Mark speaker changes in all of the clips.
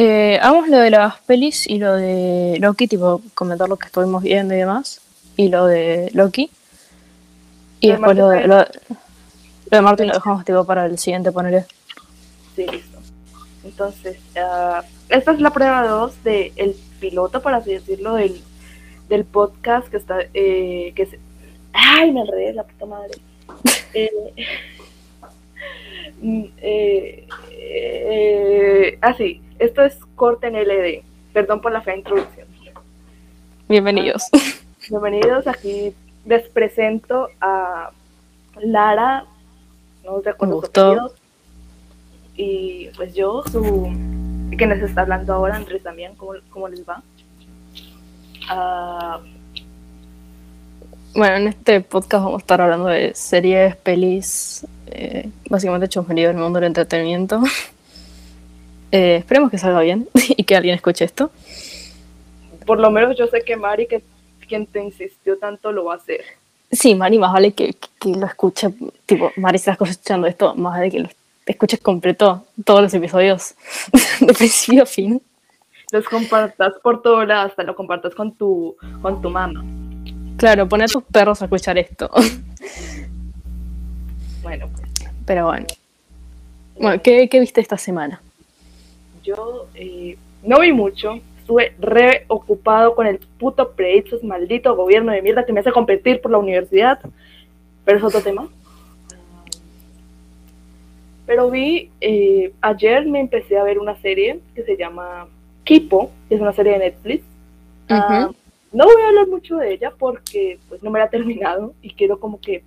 Speaker 1: Eh, hagamos lo de las pelis y lo de Loki, tipo comentar lo que estuvimos viendo y demás. Y lo de Loki. Y
Speaker 2: Lo de
Speaker 1: después lo de, lo, de- lo de Martin lo dejamos tipo para el siguiente, ponerle.
Speaker 2: Sí, listo. Entonces, ah, esta es la prueba 2 del piloto, por así decirlo, del, del podcast que está. Eh, que se- ¡Ay, me enredé, la puta madre! Eh, mm, eh, eh, ah, sí, esto es corte en LD. Perdón por la fea introducción.
Speaker 1: Bienvenidos.
Speaker 2: Bienvenidos, aquí les presento a Lara, no recuerdo y pues yo, su, que nos está hablando ahora, Andrés también, ¿cómo, cómo les va? Ah,
Speaker 1: Bueno, en este podcast vamos a estar hablando de series, pelis, eh, básicamente chusmerío del mundo del entretenimiento. Eh, esperemos que salga bien y que alguien escuche esto.
Speaker 2: por lo menos yo sé que Mari, que quien te insistió tanto, lo va a hacer.
Speaker 1: Sí, Mari, más vale que, que lo escuche, tipo, Mari, si estás escuchando esto, más vale que lo escuches completo, todos los episodios, de principio a fin.
Speaker 2: Los compartas por todo lado, hasta lo compartas con tu, con tu mamá.
Speaker 1: Claro, pone a tus perros a escuchar esto.
Speaker 2: Bueno, pues
Speaker 1: Pero bueno. Bueno, ¿qué, qué viste esta semana?
Speaker 2: Yo eh, no vi mucho, estuve re ocupado con el puto proyectos maldito gobierno de mierda que me hace competir por la universidad, pero es otro tema. Pero vi, eh, ayer me empecé a ver una serie que se llama Kipo, que es una serie de Netflix. Ah, no voy a hablar mucho de ella porque pues no me la he terminado y quiero como que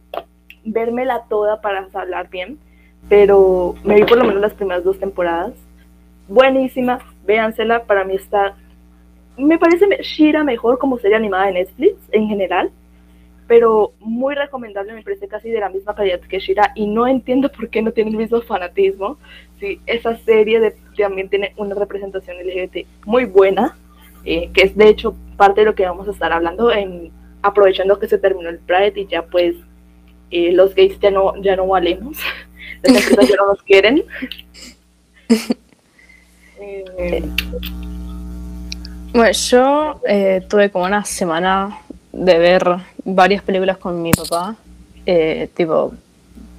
Speaker 2: vérmela toda para hablar bien, pero me vi por lo menos las primeras dos temporadas. Buenísima, véansela, para mí está... Me parece Shira mejor como serie animada de Netflix en general, pero muy recomendable, me parece casi de la misma calidad que Shira y no entiendo por qué no tiene el mismo fanatismo. Sí, esa serie también tiene una representación LGBT muy buena, eh, que es de hecho parte de lo que vamos a estar hablando en aprovechando que se terminó el Pride y ya pues eh, los gays ya no ya no valemos las ya no nos quieren Eh,
Speaker 1: Bueno, yo eh, tuve como una semana de ver varias películas con mi papá. Eh, tipo,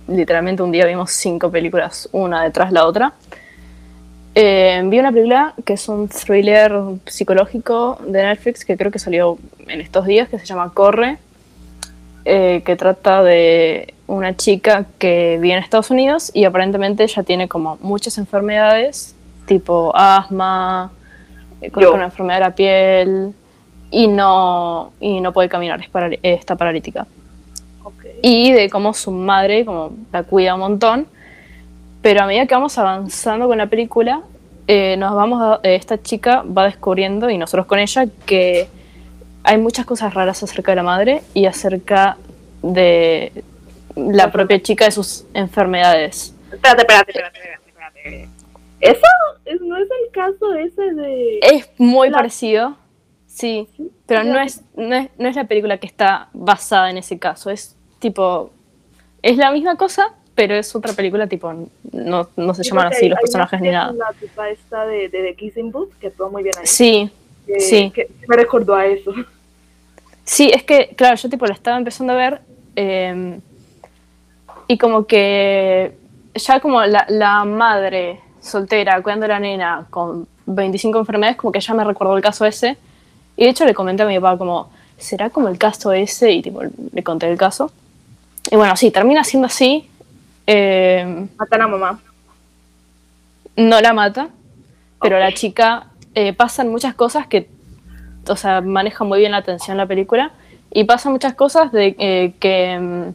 Speaker 1: literalmente un día vimos cinco películas, una detrás de la otra. Eh, vi una película que es un thriller psicológico de Netflix que creo que salió en estos días, que se llama Corre, que trata de una chica que vive en Estados Unidos y aparentemente ella tiene como muchas enfermedades, tipo asma, eh, con
Speaker 2: Yo.
Speaker 1: una enfermedad de la piel y no, y no puede caminar, es paral- está paralítica y de cómo su madre como la cuida un montón. Pero a medida que vamos avanzando con la película, eh, nos vamos a- eh, esta chica va descubriendo, y nosotros con ella, que hay muchas cosas raras acerca de la madre y acerca de la propia chica de sus enfermedades.
Speaker 2: espérate espérate espérate espérate, espérate. Eso es- no es el caso ese de
Speaker 1: Es muy
Speaker 2: La-
Speaker 1: parecido, sí, pero no es, no, es, no es la película que está basada en ese caso, es tipo, es la misma cosa, pero es otra película, tipo, no, no se
Speaker 2: Sí,
Speaker 1: llaman así
Speaker 2: hay-
Speaker 1: los
Speaker 2: hay
Speaker 1: personajes ni nada.
Speaker 2: La tipa esta de, de Kissing Booth, que actuó muy bien ahí.
Speaker 1: Sí,
Speaker 2: que,
Speaker 1: sí.
Speaker 2: que me recordó a eso.
Speaker 1: sí, es que, claro, yo tipo la estaba empezando a ver eh, y como que ya como la, la madre soltera cuidando a la nena con 25 enfermedades, como que ya me recordó el caso ese. Y de hecho le comenté a mi papá como, ¿será como el caso ese? Y tipo, le conté el caso. Y bueno, sí, termina siendo así. eh,
Speaker 2: Matan a mamá.
Speaker 1: no la mata, pero
Speaker 2: Ok.
Speaker 1: la chica eh, pasan muchas cosas que, o sea, maneja muy bien la atención la película y pasan muchas cosas de eh, que mm,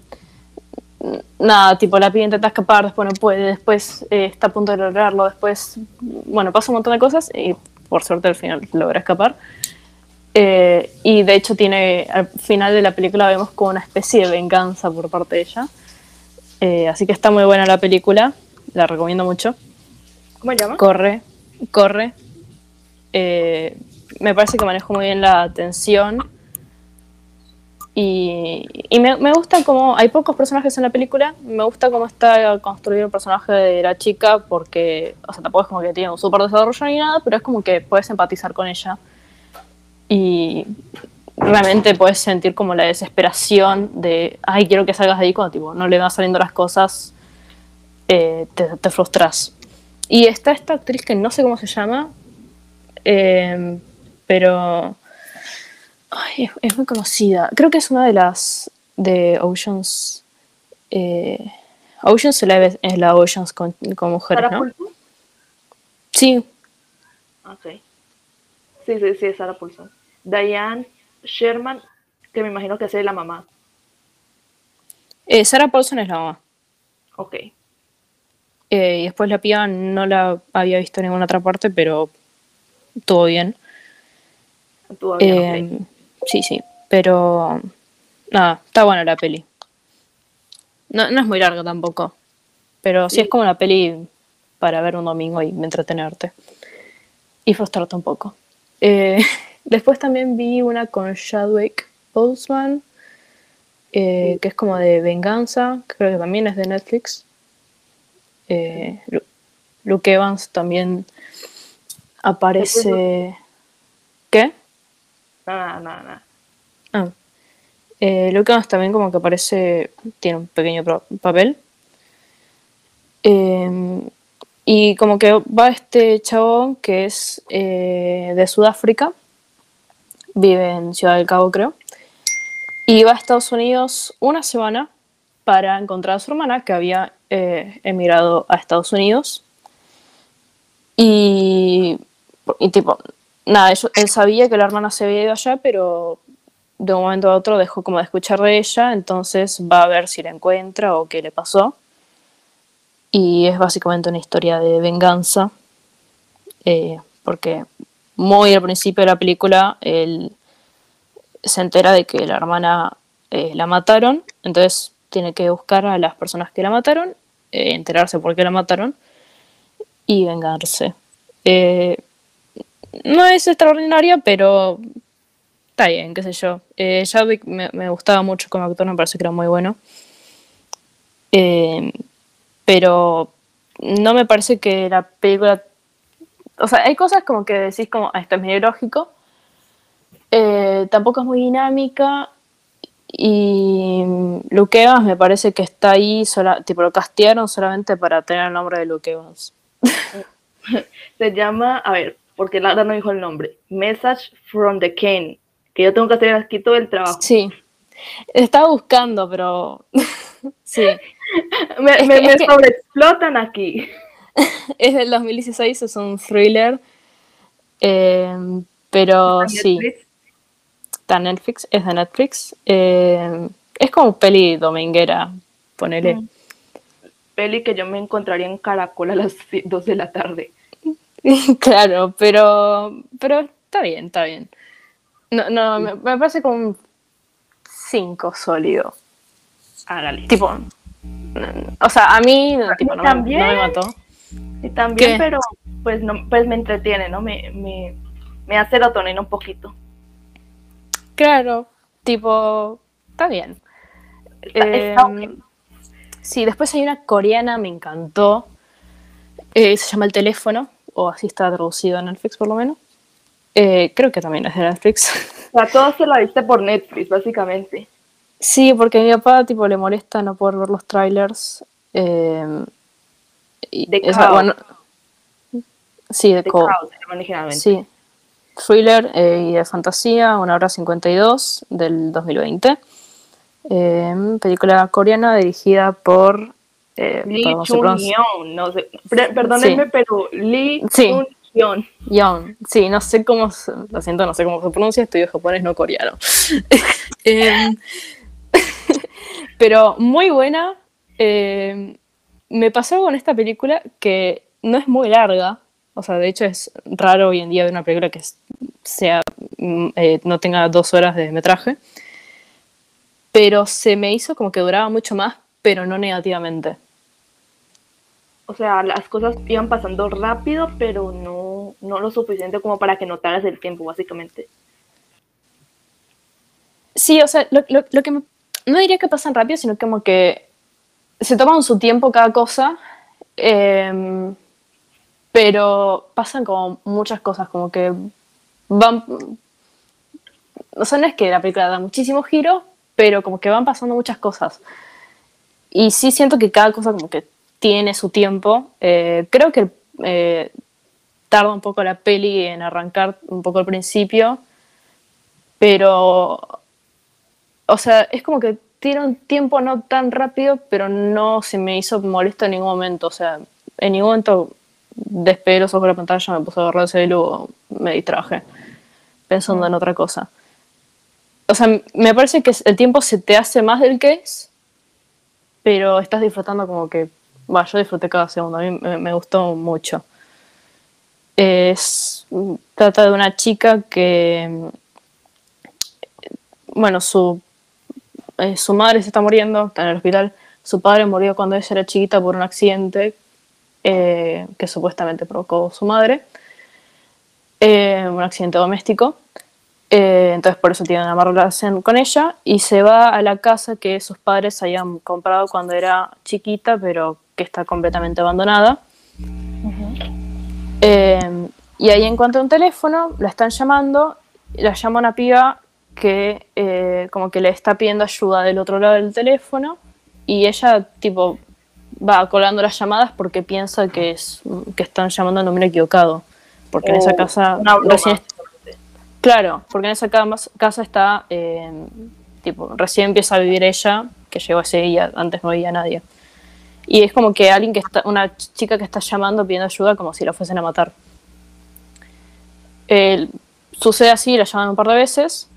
Speaker 1: nada, tipo la piba intenta escapar, después no puede, después eh, está a punto de lograrlo, después, bueno, pasa un montón de cosas y por suerte al final logra escapar. Eh, y de hecho tiene, al final de la película vemos como una especie de venganza por parte de ella. Eh, así que está muy buena la película, la recomiendo mucho.
Speaker 2: ¿Cómo se llama?
Speaker 1: Corre, corre. Me parece que manejo muy bien la atención. Y, me, gusta como hay pocos personajes en la película, me gusta cómo está construido el personaje de la chica porque, o sea, tampoco es como que tiene un súper desarrollo ni nada, pero es como que puedes empatizar con ella. Y realmente puedes sentir como la desesperación de, ay, quiero que salgas de ahí cuando tipo, no le van saliendo las cosas, eh, te, te, frustras. Y está esta actriz que no sé cómo se llama, eh, pero Ay, es, es, muy conocida. Creo que es una de las de Oceans. Eh, Oceans Eleven es la Oceans con, con mujeres,
Speaker 2: ¿Sarah
Speaker 1: ¿no? Sí,
Speaker 2: Ok. Sí, sí, sí, es Sarah Paulson. Diane Sherman, que me imagino que es la mamá.
Speaker 1: eh, Sarah Paulson es la mamá.
Speaker 2: Ok.
Speaker 1: Eh, y después la piba no la había visto en ninguna otra parte, pero todo bien.
Speaker 2: Todavía no,
Speaker 1: Eh, sí, sí, pero nada, está buena la peli. No, no es muy larga tampoco, pero sí es como una peli para ver un domingo y entretenerte y frustrarte un poco. Eh, después también vi una con Chadwick Boseman, eh, que es como de venganza, creo que también es de Netflix. Eh, Lu- Luke Evans también aparece. ¿Qué?
Speaker 2: Nada, nada, nada.
Speaker 1: Ah. Eh, Evans también como que aparece, tiene un pequeño papel. Eh, y como que va este chabón que es eh, de Sudáfrica, vive en Ciudad del Cabo creo, y va a Estados Unidos una semana para encontrar a su hermana que había eh, emigrado a Estados Unidos. Y, y tipo, nada, él sabía que la hermana se había ido allá, pero de un momento a otro dejó como de escuchar de ella, entonces va a ver si la encuentra o qué le pasó. Y es básicamente una historia de venganza, eh, porque muy al principio de la película él se entera de que la hermana eh, la mataron, entonces tiene que buscar a las personas que la mataron, eh, enterarse por qué la mataron y vengarse. No es extraordinaria, pero está bien, qué sé yo. Eh, me, me gustaba mucho como actor, me parece que era muy bueno. Eh, pero no me parece que la película. O sea, hay cosas como que decís como, "Ah, esto es medio lógico. Eh, tampoco es muy dinámica. Y Luke Evans me parece que está ahí, sola, tipo lo castearon solamente para tener el nombre de Luke Evans.
Speaker 2: Se llama, a ver, porque Lara no dijo el nombre. Message from the Ken. Que yo tengo que hacer aquí todo el trabajo.
Speaker 1: Sí. Estaba buscando, pero. sí.
Speaker 2: Me,
Speaker 1: Es
Speaker 2: me, me
Speaker 1: que-
Speaker 2: sobreexplotan aquí.
Speaker 1: Es del 2016, es un thriller. eh, pero sí,
Speaker 2: Netflix.
Speaker 1: está Netflix, es de Netflix. eh, es como peli dominguera, ponele.
Speaker 2: Mm. Peli que yo me encontraría en Caracol a las 2 de la tarde.
Speaker 1: claro, pero, pero está bien, está bien. No, no, me, me parece como un 5 sólido.
Speaker 2: Hágale.
Speaker 1: Tipo, o sea, a mí tipo, no, me, no
Speaker 2: también.
Speaker 1: me mató.
Speaker 2: Y también,
Speaker 1: ¿Qué?
Speaker 2: pero pues no, pues me entretiene, ¿no? Me, me, me da serotonina un poquito.
Speaker 1: Claro, tipo, está bien.
Speaker 2: Está- está
Speaker 1: Em,
Speaker 2: bien.
Speaker 1: Sí, después hay una coreana, me encantó. Eh, se llama El Teléfono, o así está traducido en Netflix por lo menos. Eh, creo que también es de Netflix.
Speaker 2: O sea, todo se la viste por Netflix, básicamente.
Speaker 1: sí, porque a mi papá tipo, le molesta no poder ver los trailers. eh, y
Speaker 2: The
Speaker 1: esa-
Speaker 2: Cow.
Speaker 1: bueno, sí, de Cow. Sí. Thriller eh, y de fantasía, una hora 52 del 2020. Eh, película coreana dirigida por. Eh,
Speaker 2: Lee
Speaker 1: perdón, se
Speaker 2: Chun
Speaker 1: pronuncia-
Speaker 2: Hyun, no sé, perdónenme,
Speaker 1: Sí.
Speaker 2: pero Lee
Speaker 1: Sí.
Speaker 2: Chun Hyun.
Speaker 1: Yeon. Sí, no sé cómo. se- Lo siento, no sé cómo se pronuncia, estudio japonés, no coreano. Em, pero muy buena. Em, me pasó con esta película que no es muy larga. O sea, de hecho es raro hoy en día ver una película que sea, mm, eh, no tenga dos horas de metraje. Pero se me hizo como que duraba mucho más, pero no negativamente.
Speaker 2: O sea, las cosas iban pasando rápido, pero no, no lo suficiente como para que notaras el tiempo, básicamente.
Speaker 1: Sí, o sea, lo, que no diría que pasan rápido, sino como que se toman su tiempo cada cosa, em, pero pasan como muchas cosas, como que van... O sea, no es que la película da muchísimos giros, pero como que van pasando muchas cosas. Y sí siento que cada cosa como que tiene su tiempo. Eh, creo que eh, tarda un poco la peli en arrancar un poco al principio, pero, o sea, es como que tiene un tiempo no tan rápido, pero no se me hizo molesto en ningún momento. O sea, en ningún momento despegué los ojos de la pantalla, me puse a agarrarse y luego me distraje pensando en otra cosa. O sea, me parece que el tiempo se te hace más del que es, pero estás disfrutando como que, bueno, yo disfruté cada segundo, a mí me, gustó mucho. Es, trata de una chica que, bueno, su, eh, su madre se está muriendo, está en el hospital, su padre murió cuando ella era chiquita por un accidente eh, que supuestamente provocó su madre, eh, un accidente doméstico. Entonces por eso tiene una mala relación con ella y se va a la casa que sus padres habían comprado cuando era chiquita, pero que está completamente abandonada. Eh, y ahí encuentra un teléfono, la están llamando, la llama una piba que eh, como que le está pidiendo ayuda del otro lado del teléfono y ella tipo va colgando las llamadas porque piensa que, es, que están llamando al número equivocado. Porque en esa casa recién, Claro, porque en esa casa está, eh, tipo, recién empieza a vivir ella, que llegó ese día, antes no veía a nadie. Y es como que alguien que está, una chica que está llamando pidiendo ayuda como si la fuesen a matar. sucede así, la llaman un par de veces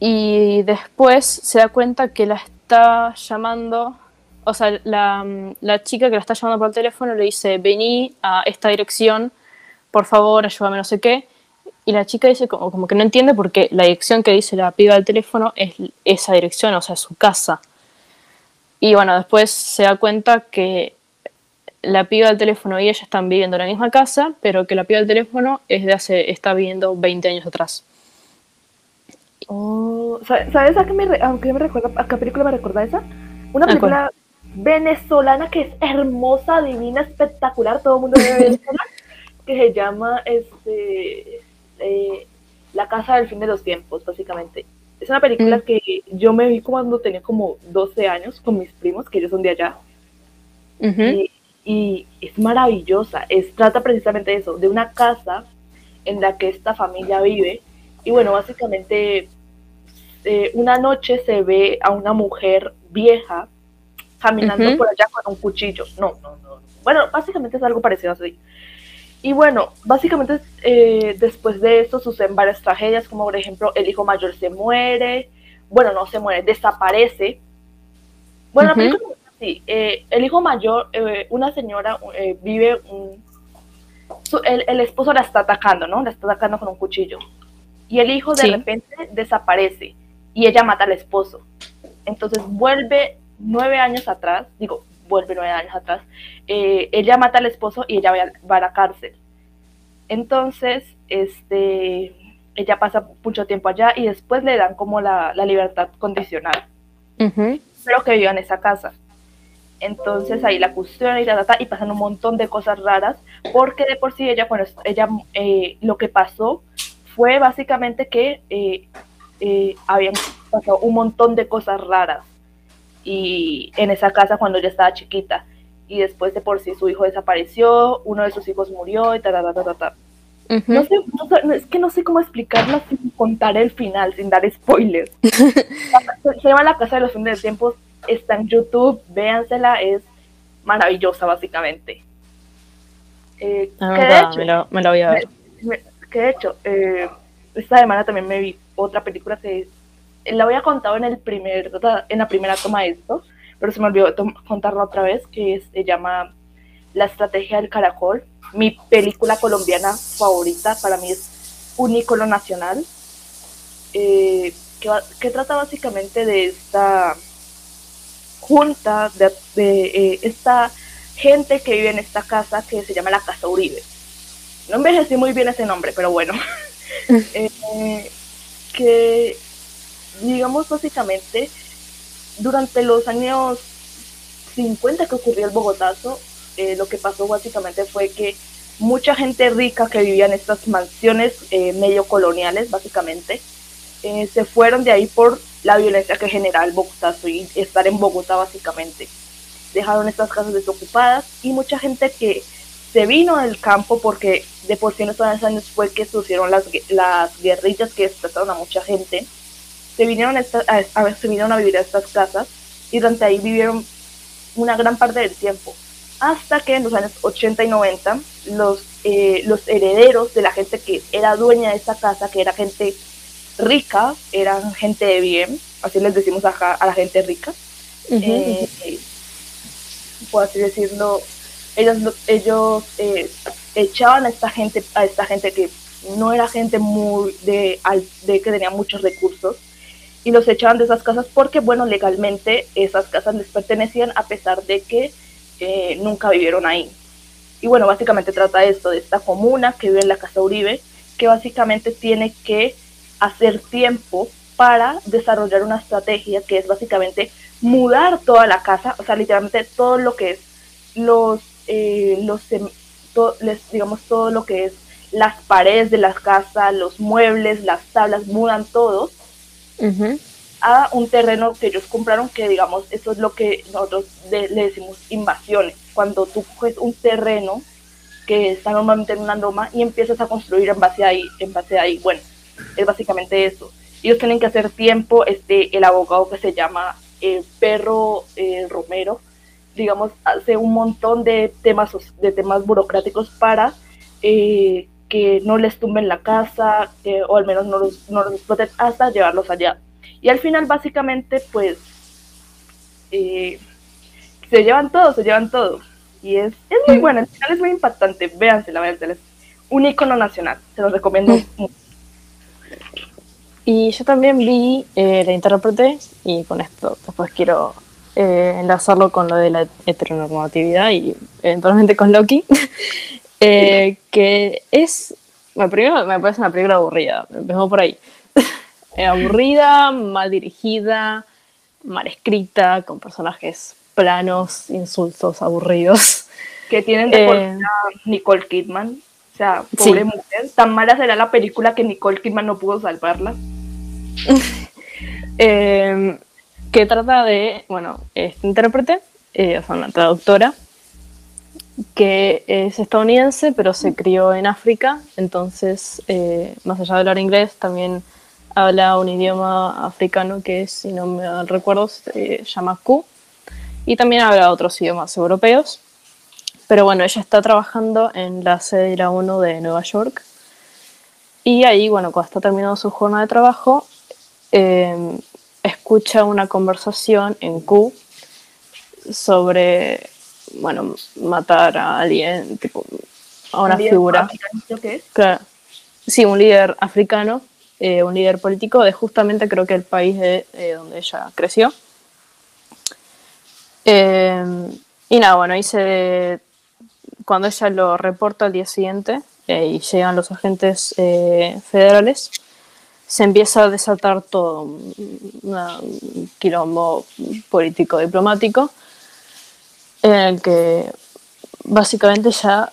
Speaker 1: y después se da cuenta que la está llamando, o sea, la, la chica que la está llamando por el teléfono le dice, vení a esta dirección, por favor, ayúdame no sé qué y la chica dice como, como, que no entiende porque la dirección que dice la piba del teléfono es esa dirección, o sea, su casa. Y bueno, después se da cuenta que la piba del teléfono y ella están viviendo en la misma casa, pero que la piba del teléfono es de hace, está viviendo 20 años atrás.
Speaker 2: Oh, ¿Sabes a qué me, a qué me recuerda? ¿A qué película me recuerda esa? Una película venezolana que es hermosa, divina, espectacular, todo el mundo debe ver, que se llama este eh, la Casa del Fin de los Tiempos, básicamente. Es una película mm. que yo me vi cuando tenía como 12 años con mis primos, que ellos son de allá. y, es maravillosa. Es, trata precisamente de eso, de una casa en la que esta familia vive. Y bueno, básicamente eh, una noche se ve a una mujer vieja caminando por allá con un cuchillo. No, no, no. Bueno, básicamente es algo parecido así. Y bueno, básicamente eh, después de esto suceden varias tragedias, como por ejemplo el hijo mayor se muere, bueno, no se muere, desaparece. Bueno, la película es así, eh, el hijo mayor, eh, una señora vive, un, el, esposo la está atacando, ¿no? La está atacando con un cuchillo. Y el hijo de repente desaparece y ella mata al esposo. Entonces vuelve nueve años atrás, digo, vuelve nueve años atrás, eh, ella mata al esposo y ella va a, la cárcel. Entonces, este, ella pasa mucho tiempo allá y después le dan como la, libertad condicional. Pero que viva en esa casa. Entonces ahí la cuestión y, y pasan un montón de cosas raras, porque de por sí ella, bueno, ella eh, lo que pasó fue básicamente que eh, habían pasado un montón de cosas raras y en esa casa cuando ella estaba chiquita y después de por sí su hijo desapareció, uno de sus hijos murió y ta ta ta ta ta. no, sé, es que no sé cómo explicarlo sin contar el final, sin dar spoilers. se llama La Casa de los Fines de Tiempos, está en YouTube, véansela, es maravillosa básicamente.
Speaker 1: Eh, ah, me, lo, me, lo, voy a ver.
Speaker 2: que de hecho, eh, esta semana también me vi otra película que la había contado en, el primer, en la primera toma de esto, pero se me olvidó contarla otra vez, que se llama La Estrategia del Caracol. Mi película colombiana favorita, para mí es un ícono nacional, eh, que, trata básicamente de esta junta, de, eh, esta gente que vive en esta casa que se llama la Casa Uribe. No envejecí muy bien ese nombre, pero bueno. eh, que digamos básicamente, durante los años 50 que ocurrió el Bogotazo, eh, lo que pasó básicamente fue que mucha gente rica que vivía en estas mansiones eh, medio coloniales, básicamente, eh, se fueron de ahí por la violencia que genera el Bogotazo y estar en Bogotá, básicamente. Dejaron estas casas desocupadas y mucha gente que se vino del campo porque de por sí en estos años fue que sucedieron las, las guerrillas que desplazaron a mucha gente. Se vinieron a, a, se vinieron a vivir a estas casas y durante ahí vivieron una gran parte del tiempo. Hasta que en los años 80 y 90 los, eh, los herederos de la gente que era dueña de esta casa, que era gente rica, eran gente de bien, así les decimos acá a la gente rica, eh, puedo así decirlo, ellos, ellos eh, echaban a esta gente, a esta gente que no era gente muy de, de que tenía muchos recursos, y los echaban de esas casas porque, bueno, legalmente esas casas les pertenecían a pesar de que nunca vivieron ahí. Y bueno, básicamente trata esto, de esta comuna que vive en la Casa Uribe, que básicamente tiene que hacer tiempo para desarrollar una estrategia que es básicamente mudar toda la casa, o sea, literalmente todo lo que es los, eh, los digamos, todo lo que es las paredes de la casa, los muebles, las tablas, mudan todo a un terreno que ellos compraron, que digamos, eso es lo que nosotros le decimos invasiones. Cuando tú coges un terreno que está normalmente en una loma y empiezas a construir en base a ahí, en base ahí. Bueno, es básicamente eso. Ellos tienen que hacer tiempo, este, el abogado que se llama eh, Perro eh, Romero, digamos, hace un montón de temas, de temas burocráticos para eh, que no les tumben la casa, o al menos no los, no los exploten hasta llevarlos allá. Y al final, básicamente, pues, eh, se llevan todo, se llevan todo. Y es, es muy buena, al final es muy impactante. Véanse, la verdad, es un icono nacional. Se los recomiendo mucho.
Speaker 1: Y yo también vi eh, la intérprete, y con esto después quiero eh, enlazarlo con lo de la heteronormatividad y eventualmente con Loki, que es, bueno, primero me parece una película aburrida, empezamos por ahí. aburrida, mal dirigida, mal escrita, con personajes planos, insultos, aburridos.
Speaker 2: Que tienen de eh, Nicole Kidman. O sea, pobre mujer. Tan mala será la película que Nicole Kidman no pudo salvarla.
Speaker 1: Em, que trata de, bueno, este intérprete, eh, o sea, una traductora, que es estadounidense, pero se crió en África, entonces, eh, más allá de hablar inglés, también habla un idioma africano que, si no me recuerdo, se llama Q. Y también habla otros idiomas europeos. Pero bueno, ella está trabajando en la sede de la ONU de Nueva York. Y ahí, bueno, cuando está terminando su jornada de trabajo, em, escucha una conversación en Q sobre, bueno, matar a alguien, tipo, a una figura. ¿qué es? Claro. Sí, un líder africano eh, un líder político de justamente creo que el país de eh, donde ella creció. Eh, y nada, bueno, hice cuando ella lo reporta al día siguiente y llegan los agentes federales, se empieza a desatar todo un quilombo político diplomático en el que básicamente ya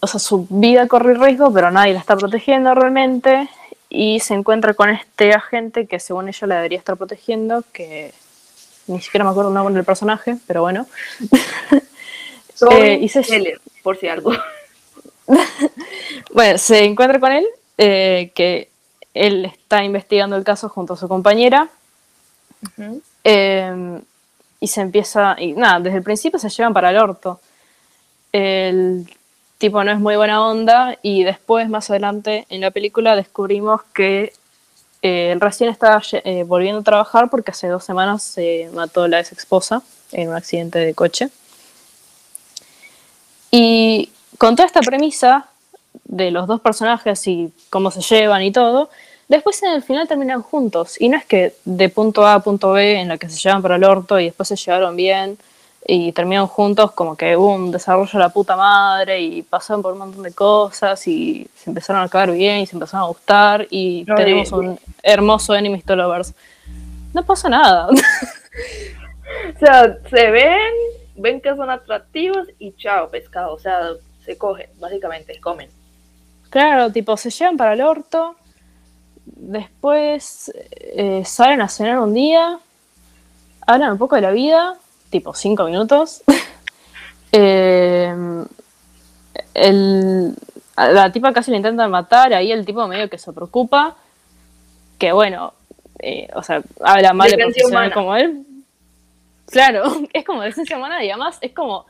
Speaker 1: o sea, su vida corre riesgo, pero nadie la está protegiendo realmente. Y se encuentra con este agente que según ella la debería estar protegiendo, que ni siquiera me acuerdo el nombre del personaje, pero bueno.
Speaker 2: eh, y se... por si algo.
Speaker 1: bueno, se encuentra con él, eh, que él está investigando el caso junto a su compañera. Eh, y se empieza, y nada, desde el principio se llevan para el orto. El tipo no es muy buena onda y después más adelante en la película descubrimos que eh, él recién estaba eh, volviendo a trabajar porque hace dos semanas se mató la ex esposa en un accidente de coche. Y con toda esta premisa de los dos personajes y cómo se llevan y todo, después en el final terminan juntos. Y no es que de punto A a punto B en la que se llevan para el orto y después se llevaron bien, y terminaron juntos, como que hubo un desarrollo de la puta madre y pasaron por un montón de cosas y se empezaron a caer bien y se empezaron a gustar y
Speaker 2: No,
Speaker 1: tenemos un hermoso Enemies to Lovers. No pasa nada.
Speaker 2: O sea, se ven, ven que son atractivos y chao, pescado. O sea, se cogen, básicamente, comen.
Speaker 1: claro, tipo, se llevan para el orto, después eh, salen a cenar un día, hablan un poco de la vida, tipo cinco minutos. Eh, el- la tipa casi le intentan matar, ahí el tipo medio que se preocupa, que bueno, eh, o sea, habla mal de profesional
Speaker 2: humana.
Speaker 1: como él. Claro, es como decencia humana y además es como,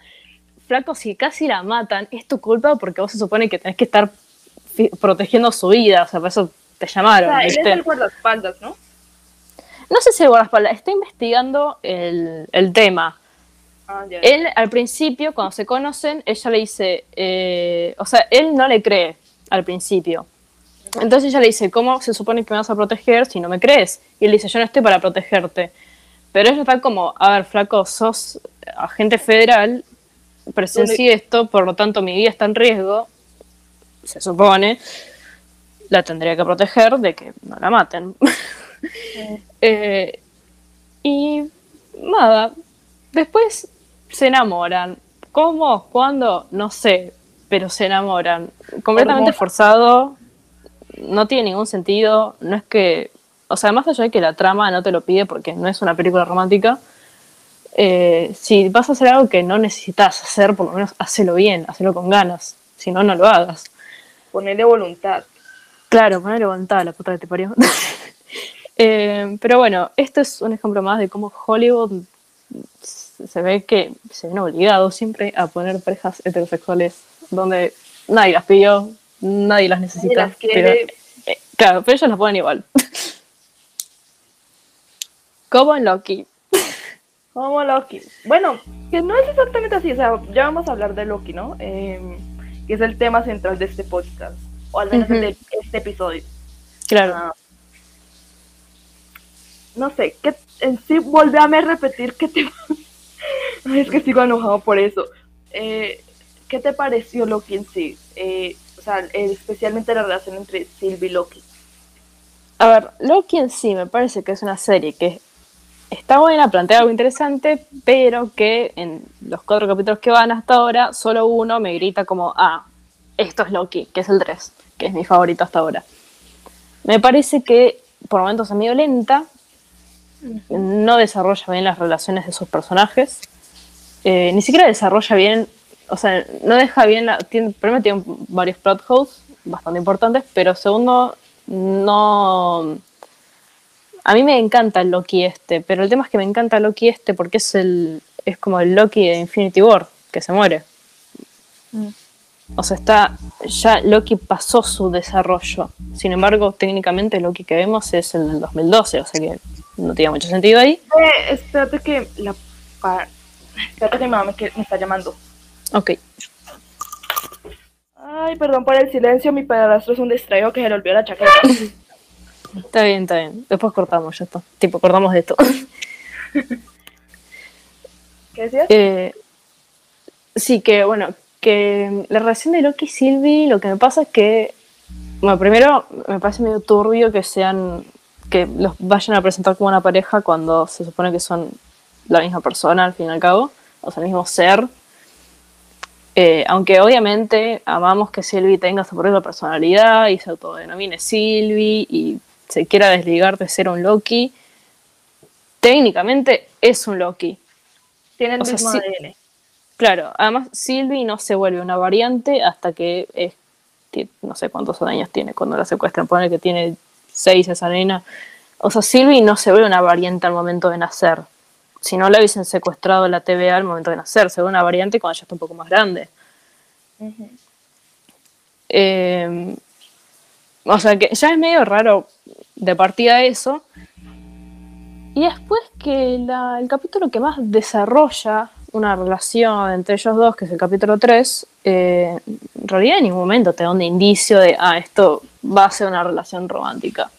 Speaker 1: flaco, si casi la matan, es tu culpa porque vos se supone que tenés que estar protegiendo su vida, o sea, por eso te
Speaker 2: O
Speaker 1: llamaron.
Speaker 2: sea, él es el guardaespaldas, ¿no?
Speaker 1: No sé si el guardaespaldas, está investigando el, el tema.
Speaker 2: Ah.
Speaker 1: Él, al principio, cuando se conocen, ella le dice, eh, o sea, él no le cree al principio. Entonces ella le dice, ¿cómo se supone que me vas a proteger si no me crees? Y él dice, yo no estoy para protegerte. Pero ella está como, a ver, flaco, sos agente federal, presencié esto, por lo tanto mi vida está en riesgo, se supone, la tendría que proteger de que no la maten. Eh, y nada, después se enamoran. ¿Cómo? ¿Cuándo? No sé, pero se enamoran. Completamente forzado, no tiene ningún sentido, no es que, o sea, más allá de que la trama no te lo pide porque no es una película romántica, eh, si vas a hacer algo que no necesitas hacer, por lo menos hacelo bien, hacelo con ganas, si no, no lo hagas.
Speaker 2: Ponerle voluntad.
Speaker 1: Claro, ponerle voluntad a la puta que te parió. Eh, pero bueno, esto es un ejemplo más de cómo Hollywood se ve que se ven obligados siempre a poner parejas heterosexuales donde nadie las pidió, nadie las necesita.
Speaker 2: las quiere.
Speaker 1: pero, eh, claro, pero ellos las ponen igual. Como en Loki.
Speaker 2: Como Loki. Bueno, que no es exactamente así. O sea, ya vamos a hablar de Loki, ¿no? Eh, que es el tema central de este podcast. O al menos el de este episodio.
Speaker 1: Claro.
Speaker 2: Ah. no sé, que en sí, volvéame a repetir que te... Es que sigo enojado por eso. Eh, ¿Qué te pareció Loki en sí? Eh, o sea, especialmente la relación entre Sylvie y Loki.
Speaker 1: A ver, Loki en sí me parece que es una serie que está buena, plantea algo interesante, pero que en los cuatro capítulos que van hasta ahora, solo uno me grita como, ah, esto es Loki, que es el 3, que es mi favorito hasta ahora. Me parece que por momentos es medio lenta, no desarrolla bien las relaciones de sus personajes, eh, ni siquiera desarrolla bien, o sea, no deja bien, la, primero tiene varios plot holes bastante importantes, pero segundo, no... A mí me encanta el Loki este, pero el tema es que me encanta Loki este porque es el es como el Loki de Infinity War, que se muere. O sea, está ya Loki pasó su desarrollo. Sin embargo, técnicamente Loki que vemos es el del 2012, o sea que no tiene mucho sentido ahí.
Speaker 2: Eh, espérate que la... pa- Espérate que mi mamá me, que- me está llamando.
Speaker 1: Ok.
Speaker 2: Ay, perdón por el silencio, mi padrastro es un distraído que se le olvidó la chaqueta.
Speaker 1: Está bien, está bien. Después cortamos ya está. Tipo, cortamos de esto.
Speaker 2: ¿Qué decías?
Speaker 1: Eh, sí, que bueno, que la relación de Loki y Sylvie, lo que me pasa es que, bueno, primero me parece medio turbio que sean, que los vayan a presentar como una pareja cuando se supone que son la misma persona al fin y al cabo, o sea, el mismo ser. Eh, aunque obviamente amamos que Sylvie tenga su propia personalidad y se autodenomine Sylvie y se quiera desligar de ser un Loki, técnicamente es un Loki.
Speaker 2: Tienen el
Speaker 1: o sea,
Speaker 2: mismo
Speaker 1: sí.
Speaker 2: ADN.
Speaker 1: Claro, además Sylvie no se vuelve una variante hasta que es, no sé cuántos años tiene cuando la secuestran, pone que tiene seis esa nena. O sea, Sylvie no se vuelve una variante al momento de nacer. Si no la hubiesen secuestrado la TVA al momento de nacer, se vuelve una variante cuando ya está un poco más grande. Eh, o sea que ya es medio raro de partida eso. Y después que la- el capítulo que más desarrolla una relación entre ellos dos, que es el capítulo 3, eh, en realidad en ningún momento te da un indicio de, ah, esto va a ser una relación romántica.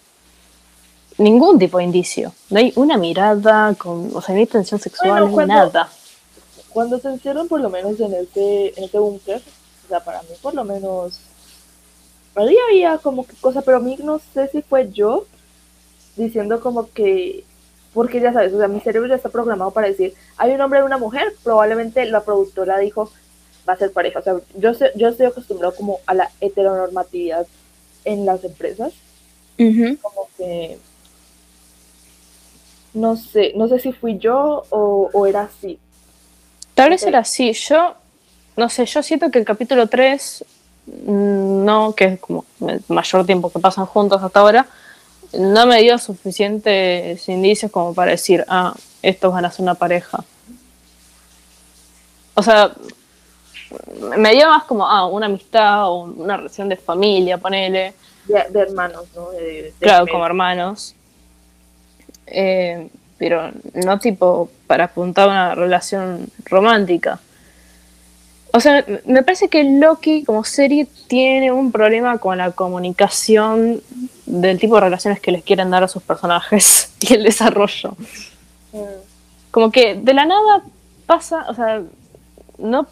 Speaker 1: Ningún tipo de indicio. No hay una mirada, con, o sea, no hay tensión sexual,
Speaker 2: Bueno, cuando-
Speaker 1: nada.
Speaker 2: cuando se encierran por lo menos en ese, en ese búnker, o sea, para mí por lo menos, ahí había como que cosa, pero a mí no sé si fue yo diciendo como que, porque ya sabes, o sea, mi cerebro ya está programado para decir, hay un hombre y una mujer, probablemente la productora dijo, va a ser pareja, o sea, yo, sé, yo estoy acostumbrado como a la heteronormatividad en las empresas, como que no sé, no sé si fui yo o, era así.
Speaker 1: Tal vez era así. Yo, no sé, yo siento que el capítulo 3, mm, no, que es como el mayor tiempo que pasan juntos hasta ahora, no me dio suficientes indicios como para decir, ah, estos van a ser una pareja. O sea, me dio más como, ah, una amistad o una relación de familia, ponele.
Speaker 2: De, hermanos, ¿no?
Speaker 1: claro, como hermanos. Eh, pero no tipo para apuntar a una relación romántica. O sea, me parece que Loki como serie tiene un problema con la comunicación del tipo de relaciones que les quieren dar a sus personajes y el desarrollo. Mm. Como que de la nada pasa, o sea, no,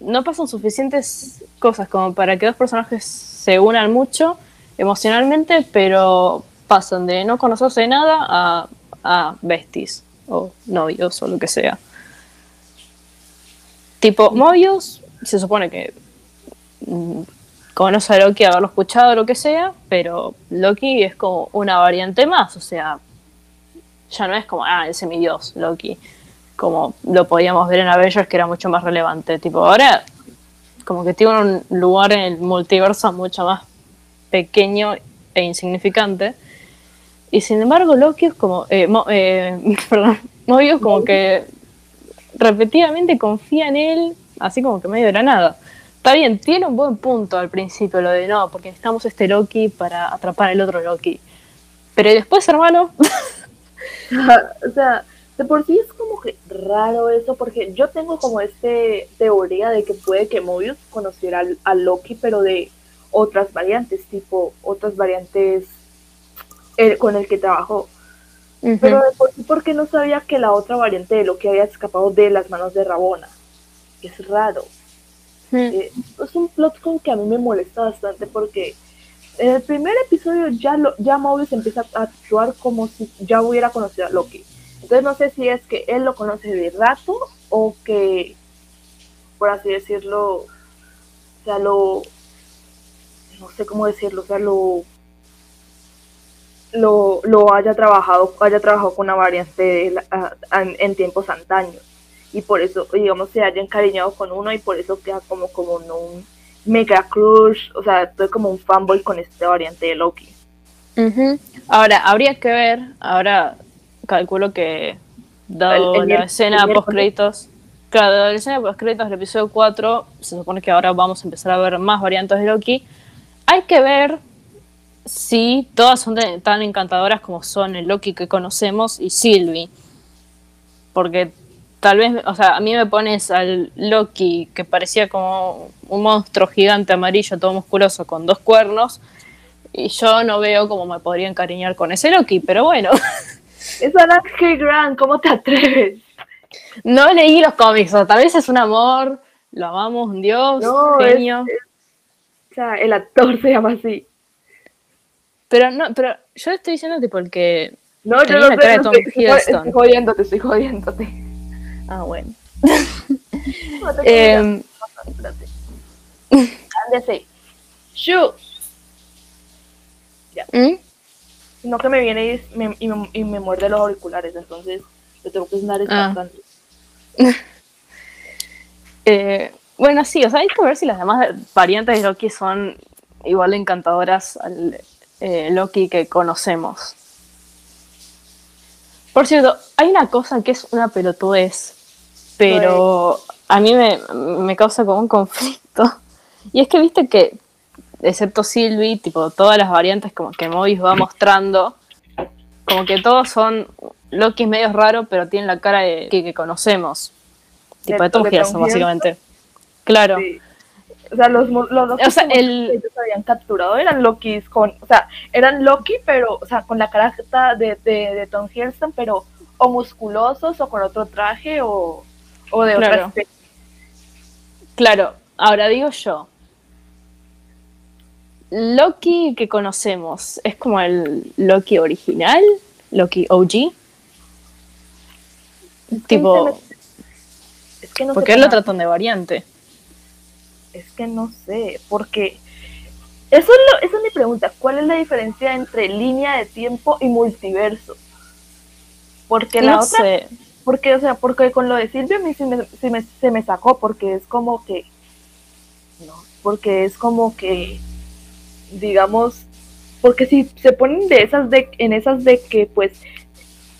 Speaker 1: no pasan suficientes cosas como para que dos personajes se unan mucho emocionalmente, pero pasan de no conocerse nada a, a besties o novios o lo que sea. Tipo, Mobius se supone que mm, conoce a Loki haberlo escuchado o lo que sea, pero Loki es como una variante más, o sea, ya no es como, ah, el semidios Loki, como lo podíamos ver en Avengers que era mucho más relevante. Tipo, ahora como que tiene un lugar en el multiverso mucho más pequeño e insignificante y sin embargo, Loki es como. Eh, eh, perdón, Mobius como que repetidamente confía en él, así como que medio de la nada. Está bien, tiene un buen punto al principio lo de no, porque necesitamos este Loki para atrapar al otro Loki. Pero después, hermano.
Speaker 2: o sea, de por sí es como que raro eso, porque yo tengo como este teoría de que puede que Mobius conociera a Loki, pero de otras variantes, tipo otras variantes con el que trabajó. Pero por qué no sabía que la otra variante de lo que había escapado de las manos de Rabona. Es raro. Eh, es un plot con que a mí me molesta bastante porque en el primer episodio ya, lo, ya Mobius empieza a actuar como si ya hubiera conocido a Loki. Entonces no sé si es que él lo conoce de rato o que, por así decirlo, o sea, lo, no sé cómo decirlo, o sea, lo lo, lo haya trabajado, haya trabajado con una variante en, tiempos antaños. Y por eso, digamos, se haya encariñado con uno y por eso queda como, como un mega crush. O sea, estoy como un fanboy con esta variante de Loki.
Speaker 1: Ahora, habría que ver, ahora calculo que dado la escena post créditos, claro, la escena post créditos del episodio 4, se supone que ahora vamos a empezar a ver más variantes de Loki. Hay que ver sí, todas son tan encantadoras como son el Loki que conocemos y Sylvie. Porque tal vez, o sea, a mí me pones al Loki que parecía como un monstruo gigante amarillo, todo musculoso, con dos cuernos, y yo no veo cómo me podría encariñar con ese Loki, pero bueno.
Speaker 2: Es K. Grant, ¿cómo te atreves?
Speaker 1: No leí los cómics, o tal vez es un amor, lo amamos, un dios, genio.
Speaker 2: o sea, el actor se llama así.
Speaker 1: Pero no, pero yo estoy diciendo tipo el que.
Speaker 2: No, yo no sé, Tom estoy, estoy, jodiéndote, estoy jodiéndote.
Speaker 1: Ah, bueno. no, eh,
Speaker 2: Ándese. Shoot. Ya. ¿Mm? No que me viene y me, y, me, y me muerde los auriculares, entonces le tengo que sonar ah. bastante.
Speaker 1: eh, bueno, sí, o sea, hay que ver si las demás variantes de Loki son igual encantadoras al, eh, Loki que conocemos. Por cierto, hay una cosa que es una pelotudez, pero a mí me, causa como un conflicto. Y es que viste que, excepto Sylvie, tipo todas las variantes como que Mobius va mostrando, como que todos son Loki medio raro, pero tienen la cara de que, que conocemos. Tipo de, Tom básicamente. Claro.
Speaker 2: O sea, los, los, que ellos habían capturado eran Loki con, o sea, eran Loki, pero, o sea, con la cara de, de, de Tom Hiddleston, pero o musculosos o con otro traje o, O de
Speaker 1: Claro.
Speaker 2: otra especie.
Speaker 1: Claro, ahora digo yo. Loki que conocemos, ¿es como el Loki original? ¿Loki OG? Tipo,
Speaker 2: Es que no
Speaker 1: ¿por
Speaker 2: sé
Speaker 1: qué lo tratan de variante?
Speaker 2: Es que no sé, porque eso es, lo- esa es mi pregunta. ¿Cuál es la diferencia entre línea de tiempo y multiverso? Porque la
Speaker 1: No
Speaker 2: otra,
Speaker 1: sé.
Speaker 2: porque o sea, porque con lo de Silvia a mí sí me- sí me- se me sacó porque es como que no, porque es como que digamos, porque si se ponen de esas de en esas de que pues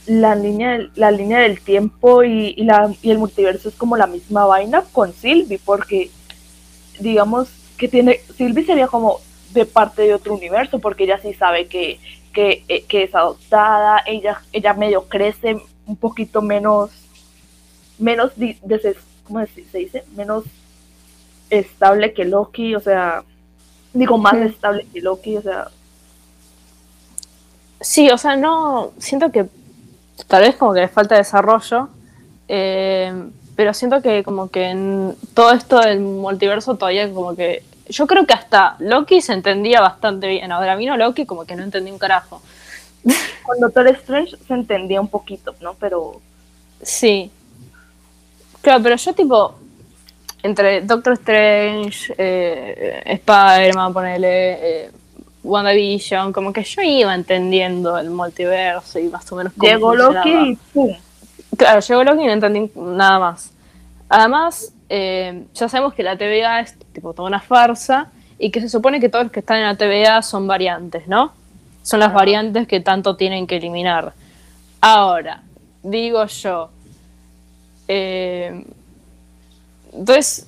Speaker 2: la línea la línea del tiempo y, y la y el multiverso es como la misma vaina con Sylvie porque digamos que tiene Sylvie sería como de parte de otro universo porque ella sí sabe que que, eh, que es adoptada ella ella medio crece un poquito menos menos ¿cómo se dice? menos estable que Loki o sea digo más
Speaker 1: Sí.
Speaker 2: estable que Loki o sea
Speaker 1: Sí, o sea, no. Siento que tal vez como que les falta desarrollo. eh, pero siento que como que en todo esto del multiverso todavía como que. Yo creo que hasta Loki se entendía bastante bien. Ahora vino Loki como que no entendí un carajo.
Speaker 2: con Doctor Strange se entendía un poquito no pero
Speaker 1: Sí. Claro, pero yo tipo. Entre Doctor Strange, eh, Spider-Man, ponele. Eh, WandaVision, como que yo iba entendiendo el multiverso y más o menos cómo
Speaker 2: llegó. Loki y pum
Speaker 1: Claro, llegó Loki y no entendí nada más. Además, eh, ya sabemos que la TVA es tipo toda una farsa y que se supone que todos los que están en la TVA son variantes, ¿no? Son las variantes que tanto tienen que eliminar. Ahora, digo yo, eh, entonces,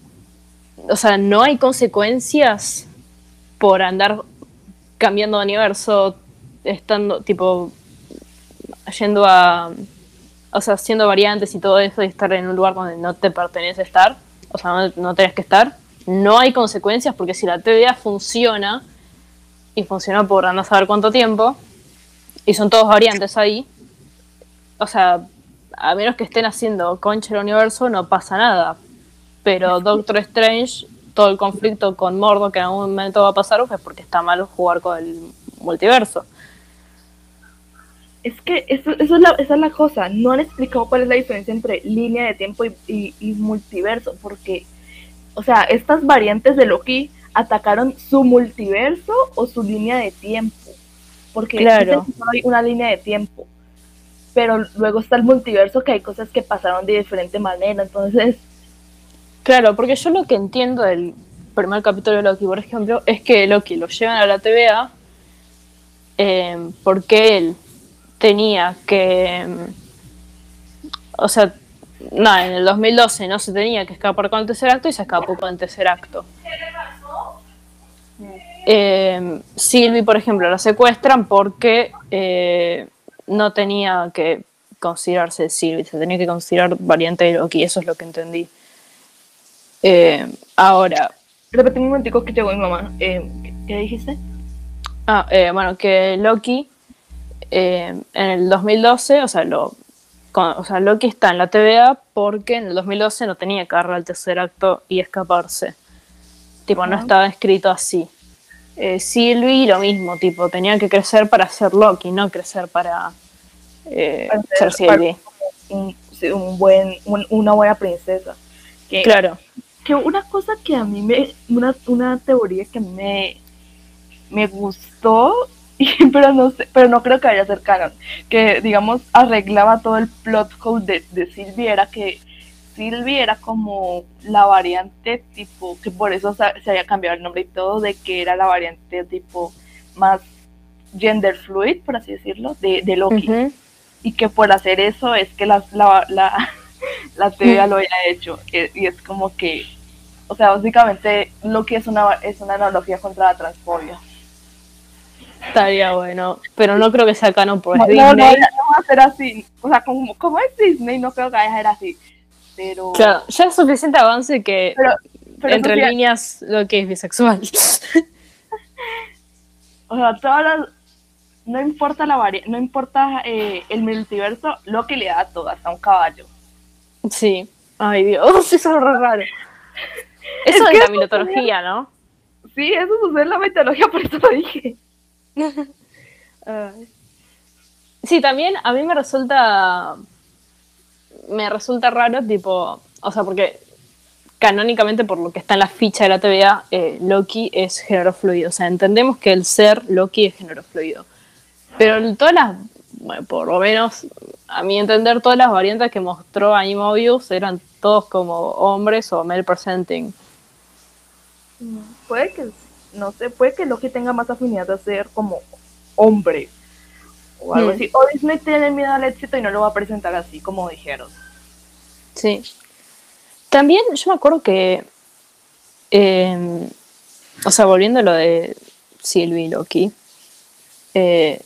Speaker 1: o sea, no hay consecuencias por andar cambiando de universo, estando tipo yendo a, o sea, haciendo variantes y todo eso y estar en un lugar donde no te pertenece estar, o sea, no, no tenés que estar, no hay consecuencias porque si la TVA funciona y funcionó por andar a saber cuánto tiempo y son todos variantes ahí, o sea, a menos que estén haciendo concha el universo no pasa nada, pero Doctor Strange todo el conflicto con Mordo que en algún momento va a pasar es porque está mal jugar con el multiverso.
Speaker 2: Es que eso, eso es la, esa es la cosa, no han explicado cuál es la diferencia entre línea de tiempo y, y- y multiverso, porque, o sea, estas variantes de Loki atacaron su multiverso o su línea de tiempo, porque
Speaker 1: Claro.
Speaker 2: solo hay una línea de tiempo, pero luego está el multiverso que hay cosas que pasaron de diferente manera, entonces,
Speaker 1: Claro, porque yo lo que entiendo del primer capítulo de Loki, por ejemplo, es que Loki lo llevan a la TVA eh, porque él tenía que. O sea, nada, en el 2012 no se tenía que escapar con el tercer acto y se escapó con el tercer acto. Eh, Sylvie, por ejemplo, la secuestran porque eh, no tenía que considerarse Sylvie, se tenía que considerar variante de Loki, eso es lo que entendí. Eh, ahora,
Speaker 2: repetí un momentico que llegó mi mamá, eh, ¿qué, qué dijiste?
Speaker 1: ah, eh, bueno, que Loki eh, en el 2012, o sea, lo, con- o sea, Loki está en la TVA porque en el 2012 no tenía que agarrar el tercer acto y escaparse. Tipo, no estaba escrito así. Eh, Sylvie, lo mismo, tipo, tenía que crecer para ser Loki, no crecer para eh,
Speaker 2: Para
Speaker 1: ser
Speaker 2: ser- para-
Speaker 1: Sylvie.
Speaker 2: Un, buen, un- una buena princesa. Que,
Speaker 1: Claro.
Speaker 2: que una cosa que a mí me, una, una teoría que a mí me, me gustó, y- pero no sé, pero no creo que vaya a ser canon, que digamos arreglaba todo el plot hole de, de Sylvie, era que Sylvie era como la variante tipo, que por eso se, había cambiado el nombre y todo, de que era la variante tipo más gender fluid, por así decirlo, de, de Loki y que por hacer eso es que la, la, la, la TVA lo había hecho. Y es como que, o sea, básicamente lo que es una, es una analogía contra la transfobia.
Speaker 1: Estaría bueno, pero no creo que sea canon por
Speaker 2: No, no,
Speaker 1: Disney.
Speaker 2: no, ya no va a ser así. O sea, como, como es Disney, no creo que vaya a ser así. Pero,
Speaker 1: Claro, ya es suficiente avance que
Speaker 2: pero, pero
Speaker 1: entre
Speaker 2: Sofía,
Speaker 1: líneas lo que es bisexual.
Speaker 2: o sea, todas las, no importa la vari no importa eh, el multiverso, lo que le da a todo, hasta un caballo.
Speaker 1: sí. Ay, Dios, eso es raro. Eso es, la mitología, ¿no?
Speaker 2: Sí, eso sucede en la mitología, por eso lo dije.
Speaker 1: sí, también a mí me resulta. Me resulta raro, tipo. O sea, porque canónicamente, por lo que está en la ficha de la TVA, eh, Loki es género fluido. O sea, entendemos que el ser Loki es género fluido. Pero todas las. Bueno, por lo menos, a mi entender, todas las variantes que mostró Mobius eran todos como hombres o male presenting.
Speaker 2: Puede que, no sé, puede que Loki tenga más afinidad a ser como hombre o algo hmm. así. O Disney tiene miedo al éxito y no lo va a presentar así como dijeron.
Speaker 1: Sí. También yo me acuerdo que, em, o sea, volviendo a lo de Sylvie y Loki, eh,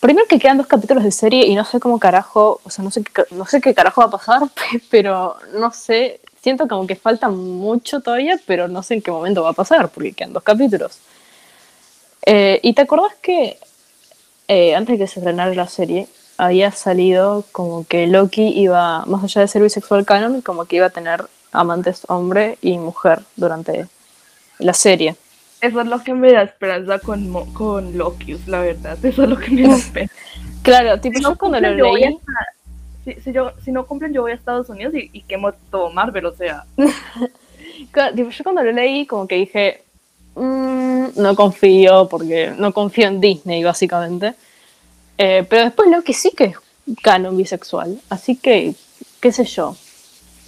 Speaker 1: primero que quedan dos capítulos de serie y no sé cómo carajo, o sea, no sé qué, no sé qué carajo va a pasar, pero no sé, siento como que falta mucho todavía, pero no sé en qué momento va a pasar, porque quedan dos capítulos. Eh, ¿Y te acordás que eh, antes de que se estrenara la serie, había salido como que Loki iba, más allá de ser bisexual canon, como que iba a tener amantes hombre y mujer durante la serie?
Speaker 2: Eso es lo que me da esperanza con, con Loki, la verdad. Eso es lo que me da esperanza.
Speaker 1: claro, tipo, yo cuando lo leí
Speaker 2: si, yo, si no cumplen, yo voy a Estados Unidos y, y quemo todo Marvel, o sea.
Speaker 1: yo cuando lo leí, como que dije, mm, no confío, porque no confío en Disney, básicamente. Eh, pero después lo que sí que es canon bisexual, así que, qué sé yo.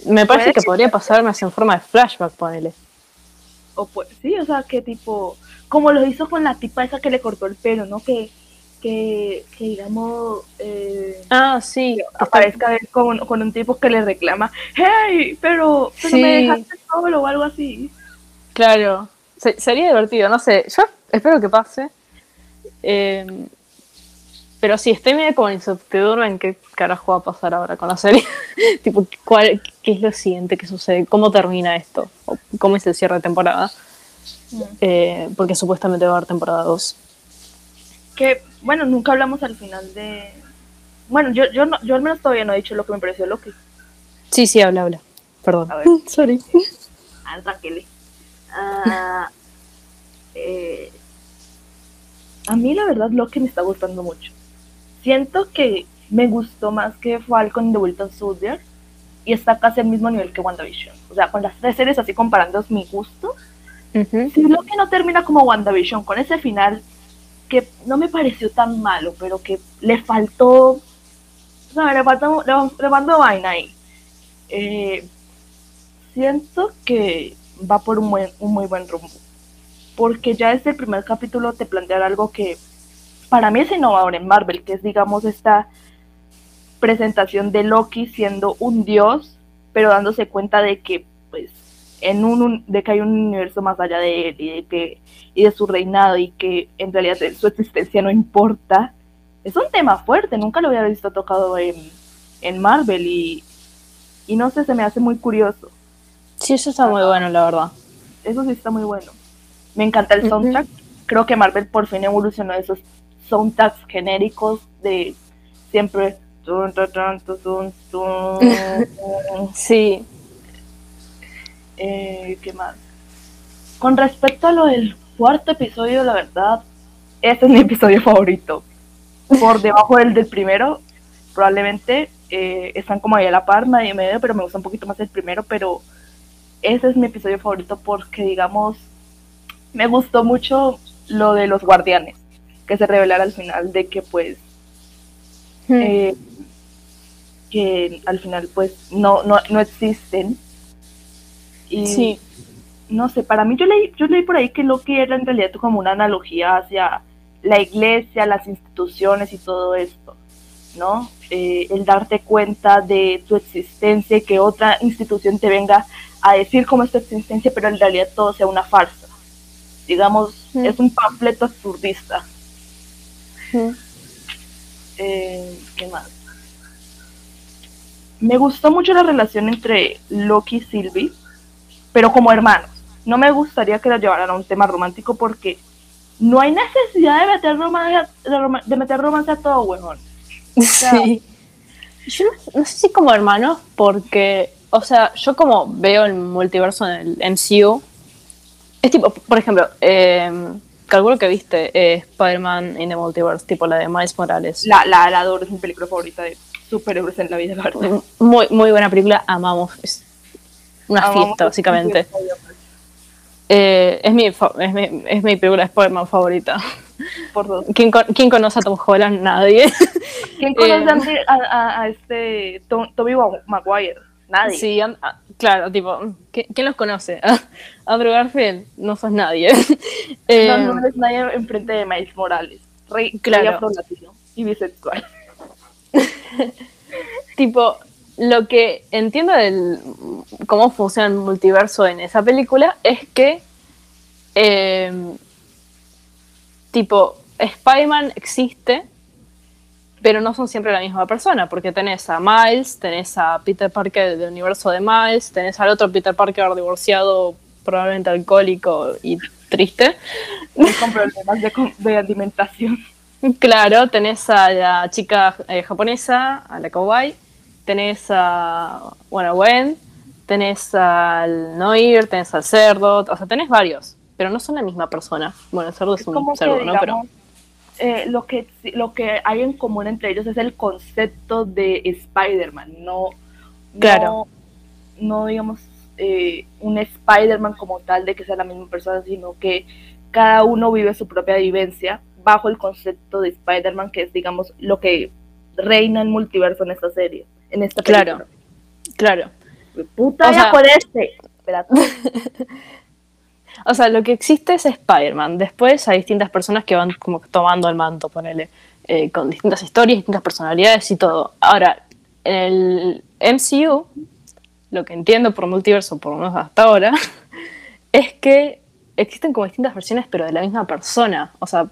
Speaker 1: Me parece que podría pasarme así en forma de flashback, ponele.
Speaker 2: O pues, sí, o sea, que tipo, como lo hizo con la tipa esa que le cortó el pelo, ¿no? Que que, digamos, eh,
Speaker 1: ah, sí,
Speaker 2: aparezca con, con, un tipo que le reclama, hey, pero, me dejaste solo o algo así.
Speaker 1: Claro, sería divertido, no sé, yo espero que pase. Eh, pero sí, estoy medio como incertidumbre en qué carajo va a pasar ahora con la serie. tipo, ¿cuál, ¿qué es lo siguiente que sucede? ¿Cómo termina esto? ¿O ¿Cómo es el cierre de temporada? Mm. Eh, porque supuestamente va a haber temporada 2.
Speaker 2: Que bueno, nunca hablamos al final de. Bueno, yo, yo, no, yo al menos todavía no he dicho lo que me pareció Loki.
Speaker 1: Sí, sí, habla, habla. Perdón.
Speaker 2: A ver.
Speaker 1: Sorry.
Speaker 2: Ah, ah eh, a mí la verdad Loki me está gustando mucho. Siento que me gustó más que Falcon de Wilton Soldier y está casi al mismo nivel que WandaVision. O sea, con las tres series así comparando mi gusto. Si Loki no termina como WandaVision, con ese final que no me pareció tan malo, pero que le faltó, no, le faltó, le, faltó vaina ahí. Eh, siento que va por un, buen, un muy buen rumbo, porque ya desde el primer capítulo te plantean algo que para mí es innovador en Marvel, que es digamos esta presentación de Loki siendo un dios, pero dándose cuenta de que pues en un, de que hay un universo más allá de él y de que y de su reinado y que en realidad su existencia no importa es un tema fuerte nunca lo había visto tocado en, en Marvel y, y no sé se me hace muy curioso.
Speaker 1: Sí eso está muy bueno la verdad.
Speaker 2: Eso sí está muy bueno. Me encanta el soundtrack. Creo que Marvel por fin evolucionó de esos soundtracks genéricos de siempre.
Speaker 1: Sí
Speaker 2: eh, ¿Qué más? Con respecto a lo del cuarto episodio, la verdad, este es mi episodio favorito. Por debajo del del primero, probablemente eh, están como ahí a la par, medio medio, pero me gusta un poquito más el primero, pero ese es mi episodio favorito porque, digamos, me gustó mucho lo de los guardianes, que se revelara al final de que, pues, hmm. eh, que al final, pues, no, no, no existen y sí. no sé, para mí yo leí, yo leí por ahí que Loki era en realidad como una analogía hacia la iglesia, las instituciones y todo esto, ¿no? Eh, el darte cuenta de tu existencia y que otra institución te venga a decir cómo es tu existencia, pero en realidad todo sea una farsa. Digamos, es un panfleto absurdista. Eh, ¿Qué más? Me gustó mucho la relación entre Loki y Sylvie pero como hermanos. No me gustaría que la llevaran a un tema romántico porque no hay necesidad de meter romance, de, meter romance a todo, huevón.
Speaker 1: sí. Yo no, sé si como hermanos, porque o sea, yo como veo el multiverso en el MCU, es tipo, por ejemplo, eh, calculo que viste eh, Spider-Man in the Multiverse, tipo la de Miles Morales.
Speaker 2: La, la, la adoro, es mi película favorita de superhéroes en la vida, verdad.
Speaker 1: Muy, muy buena película, amamos. Es una
Speaker 2: Amamos
Speaker 1: fiesta, básicamente. Eh, es, mi, es, mi, es mi película de Spider-Man favorita.
Speaker 2: Por dos.
Speaker 1: ¿Quién, quién conoce a Tom Holland? Nadie.
Speaker 2: ¿Quién conoce
Speaker 1: Eh,
Speaker 2: a a, a- este Tom, Tobey Maguire? Nadie.
Speaker 1: Sí, ah, claro, tipo, ¿qui- ¿quién los conoce? Andrew Garfield, no sos nadie. Eh,
Speaker 2: No, no eres nadie enfrente de Miles Morales. Rey,
Speaker 1: Claro.
Speaker 2: rey y bisexual.
Speaker 1: tipo, lo que entiendo del cómo funciona el multiverso en esa película es que, eh, tipo, Spider-Man existe, pero no son siempre la misma persona, porque tenés a Miles, tenés a Peter Parker del universo de Miles, tenés al otro Peter Parker divorciado, probablemente alcohólico y triste.
Speaker 2: Y con problemas de, de alimentación.
Speaker 1: Claro, tenés a la chica eh, japonesa, a la kawaii, tenés a, bueno, Gwen, tenés al Noir, tenés al cerdo, o sea, tenés varios, pero no son la misma persona. Bueno, el cerdo es,
Speaker 2: Es
Speaker 1: un
Speaker 2: como
Speaker 1: cerdo,
Speaker 2: que,
Speaker 1: ¿no? Pero
Speaker 2: eh, lo, que, lo que hay en común entre ellos es el concepto de Spider-Man, no,
Speaker 1: Claro.
Speaker 2: no, no, digamos, eh, un Spider-Man como tal de que sea la misma persona, sino que cada uno vive su propia vivencia bajo el concepto de Spider-Man, que es, digamos, lo que reina el multiverso en esta serie, en esta
Speaker 1: Claro.
Speaker 2: película.
Speaker 1: claro.
Speaker 2: Puta,
Speaker 1: O sea-
Speaker 2: por este.
Speaker 1: O sea, lo que existe es Spider-Man. Después hay distintas personas que van como tomando el manto, ponele, eh, con distintas historias, distintas personalidades y todo. Ahora, en el MCU, lo que entiendo por multiverso, por lo menos hasta ahora, es que existen como distintas versiones, pero de la misma persona. O sea,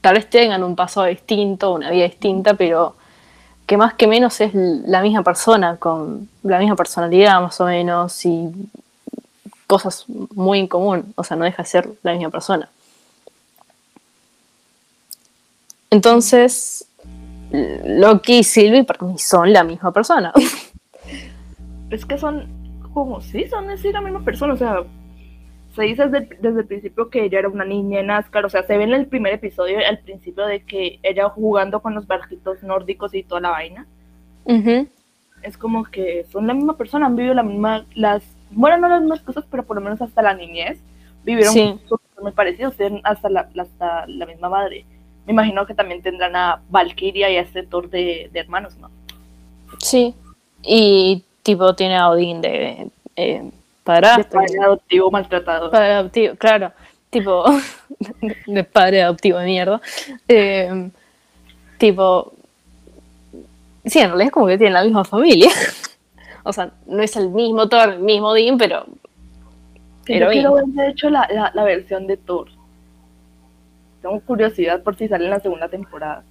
Speaker 1: tal vez tengan un pasado distinto, una vida distinta, pero que más que menos es la misma persona, con la misma personalidad más o menos, y cosas muy en común, o sea, no deja de ser la misma persona. Entonces, Loki y Sylvie para son la misma persona.
Speaker 2: Es que son como sí, son así la misma persona, o sea, se dice desde, desde el principio que ella era una niña en Ascar, o sea, se ve en el primer episodio al principio de que ella jugando con los barquitos nórdicos y toda la vaina,
Speaker 1: Ujú,
Speaker 2: es como que son la misma persona, han vivido la misma, las, bueno, no las mismas cosas, pero por lo menos hasta la niñez, vivieron
Speaker 1: Sí.
Speaker 2: cosas muy parecidas, tienen hasta la, hasta la misma madre. Me imagino que también tendrán a Valkyria y a este Thor de, de hermanos, ¿no?
Speaker 1: Sí. Y tipo tiene a Odín de eh,
Speaker 2: De
Speaker 1: padrastro.
Speaker 2: padre adoptivo maltratado.
Speaker 1: Padre adoptivo, claro. Tipo, de padre adoptivo de mierda. Eh, tipo, sí, en realidad es como que tienen la misma familia. O sea, no es el mismo Thor, el mismo Dean, pero
Speaker 2: Que yo quiero ver, de hecho, la, la, la versión de Thor. Tengo curiosidad por si sale en la segunda temporada.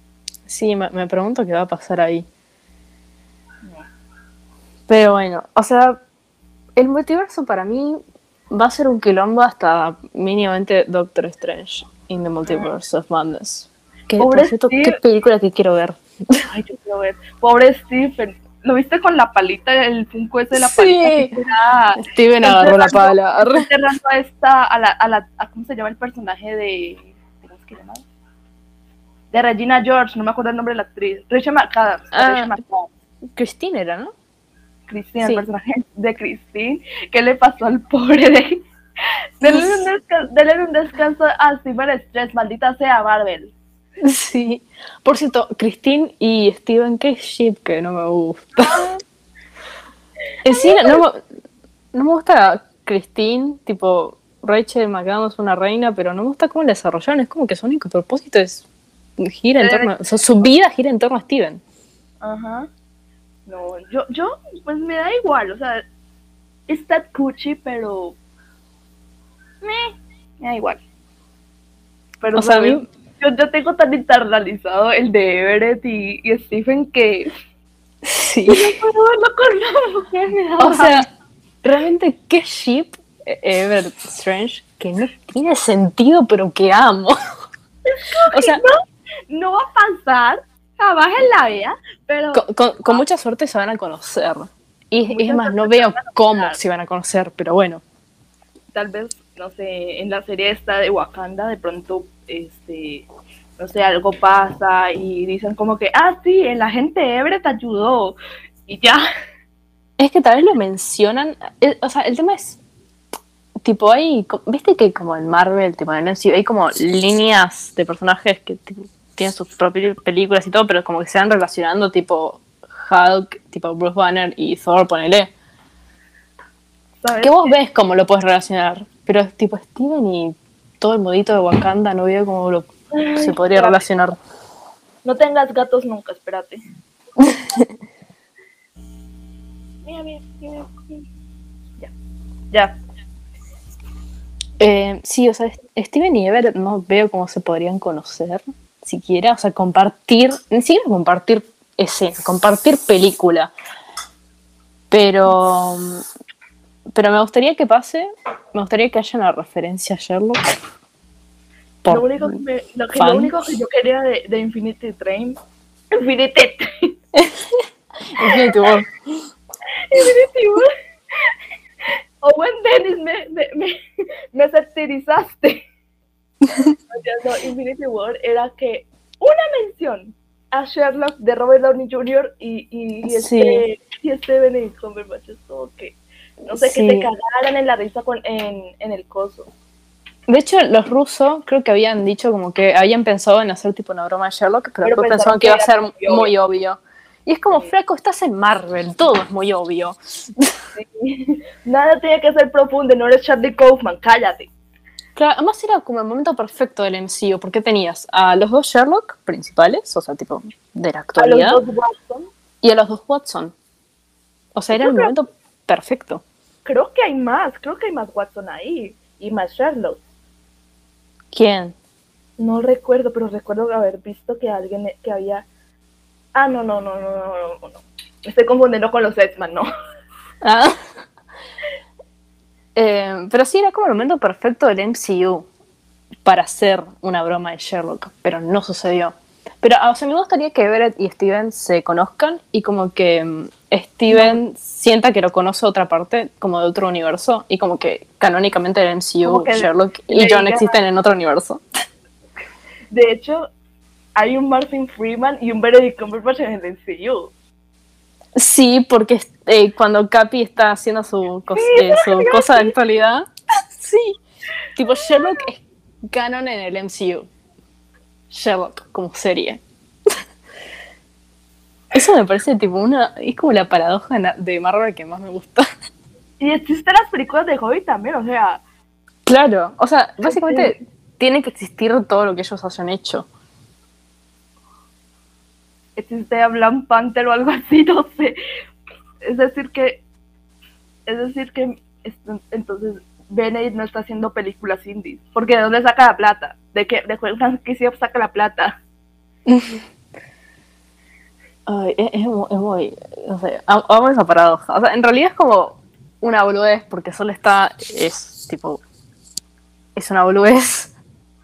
Speaker 1: sí, me, me pregunto qué va a pasar ahí. Pero bueno, o sea, el multiverso para mí va a ser un quilombo hasta mínimamente Doctor Strange in the Multiverse of Madness. Que,
Speaker 2: Pobre
Speaker 1: cierto, qué película que quiero ver.
Speaker 2: Ay, yo quiero ver. Pobre Stephen. ¿Lo viste con la palita, el Funko ese de la
Speaker 1: Sí.
Speaker 2: palita? era
Speaker 1: Steven agarró la pala.
Speaker 2: enterrando a esta, a la, a la, a- ¿cómo se llama el personaje de, ¿cómo es que se llama? De Regina George, no me acuerdo el nombre de la actriz. Rachel McAdams.
Speaker 1: Ah.
Speaker 2: Rachel McAdams.
Speaker 1: Christine era, ¿no?
Speaker 2: Christine,
Speaker 1: Sí.
Speaker 2: el personaje de Christine, ¿qué le pasó al pobre de Denle un, desca- denle un descanso a Steven Stress, maldita sea Marvel.
Speaker 1: Sí. Por cierto, Christine y Steven, qué ship que no me gusta. Sí, no, me- no me gusta Christine, tipo, Rachel McAdams es una reina, pero no me gusta cómo la desarrollaron. Es como que su único propósito es gira en
Speaker 2: Eh.
Speaker 1: torno, o sea, su vida gira en torno a Steven.
Speaker 2: Ajá. No, yo, yo, pues me da igual, o sea, está cuchi, pero. Me, me da igual. Pero,
Speaker 1: O sea, mí-
Speaker 2: yo, yo tengo tan internalizado el de Everett y, y Stephen que.
Speaker 1: Sí.
Speaker 2: No puedo verlo con una mujer, me da
Speaker 1: O sea, realmente qué ship eh, Everett Strange que no tiene sentido, pero que amo. O sea,
Speaker 2: no va a pasar jamás en la vida, pero
Speaker 1: con, con- con mucha suerte se van a conocer. Y, es más, no veo cómo se van a conocer, pero bueno.
Speaker 2: tal vez, no sé, en la serie esta de Wakanda, de pronto, este, no sé, algo pasa y dicen como que, ah, sí, el agente Everett ayudó. Y ya,
Speaker 1: Es que tal vez lo mencionan. O sea, el tema es. Tipo, hay. ¿Viste que como en Marvel, tipo en el MCU, hay como líneas de personajes que tipo, tienen sus propias películas y todo, pero como que se van relacionando, tipo Hulk, tipo Bruce Banner y Thor, ponele. Que vos ves cómo lo puedes relacionar, pero tipo Steven y todo el modito de Wakanda no veo cómo lo se podría
Speaker 2: espérate.
Speaker 1: relacionar.
Speaker 2: No tengas gatos nunca, espérate. mira, mira, mira, mira. Ya, ya.
Speaker 1: Eh, sí, o sea, Steven y Everett no veo cómo se podrían conocer, siquiera, o sea, compartir, ni siquiera compartir escena, compartir película. Pero, pero me gustaría que pase, me gustaría que haya una referencia a Sherlock. Por-
Speaker 2: Lo único, que me- lo, que,
Speaker 1: fan.
Speaker 2: lo único que yo quería de, de Infinity Train, Infinity Train,
Speaker 1: Infinity War.
Speaker 2: Infinity War. Owen Dennis, me, me, me, me satirizaste. Infinity War era que una mención a Sherlock de Robert Downey Jr. y, y, y este, y este Benedict Cumberbatch. Es como que, no sé,
Speaker 1: Sí.
Speaker 2: que te cagaran en la risa con, en, en el coso.
Speaker 1: De hecho, los rusos creo que habían dicho como que habían pensado en hacer tipo una broma de Sherlock, pero,
Speaker 2: Pero
Speaker 1: después
Speaker 2: pensaron
Speaker 1: pensaban que iba a ser
Speaker 2: muy
Speaker 1: obvio. Y es como, flaco, estás en Marvel, todo es muy obvio.
Speaker 2: Sí. Nada tenía que ser profundo, no eres Charlie Kaufman, cállate.
Speaker 1: Claro, además era como el momento perfecto del MCU, porque tenías a los dos Sherlock principales, o sea, tipo, de la
Speaker 2: A los
Speaker 1: actualidad,
Speaker 2: dos Watson.
Speaker 1: y a los dos Watson. O sea, era el momento perfecto.
Speaker 2: Creo que hay más, creo que hay más Watson ahí y más Sherlock.
Speaker 1: ¿Quién?
Speaker 2: No recuerdo, pero recuerdo haber visto que alguien que había. Ah, no, no, no, no, no, no, no. Me estoy confundiendo con los X-Men, no.
Speaker 1: Ah. Eh, pero sí, era como el momento perfecto del MCU para hacer una broma de Sherlock, pero no sucedió. Pero, o sea, me gustaría que Everett y Steven se conozcan y como que mm, Steven sienta que lo conoce otra parte, como de otro universo, y como que canónicamente el MCU, Sherlock y John existen en otro universo.
Speaker 2: De hecho, hay un Martin Freeman y un Benedict Cumberbatch en el MCU.
Speaker 1: Sí, porque eh, cuando Capi está haciendo su, cos- eh, su cosa de actualidad, sí, tipo Sherlock es canon en el MCU. Sherlock como serie. Eso me parece tipo una, es como la paradoja de Marvel que más me gusta.
Speaker 2: Y existen las películas de Hobbit también, o sea,
Speaker 1: Claro, o sea, básicamente tiene que existir todo lo que ellos hayan hecho.
Speaker 2: Existe a Black Panther o algo así, no sé. Es decir que, es decir que, entonces Benedict no está haciendo películas indies, porque ¿de dónde saca la plata? ¿De qué, de qué franquicia saca la plata?
Speaker 1: Ay, es, es mu- es muy, no sé, am- amo esa paradoja. O sea, en realidad es como una boludez porque solo está, es tipo, es una boludez.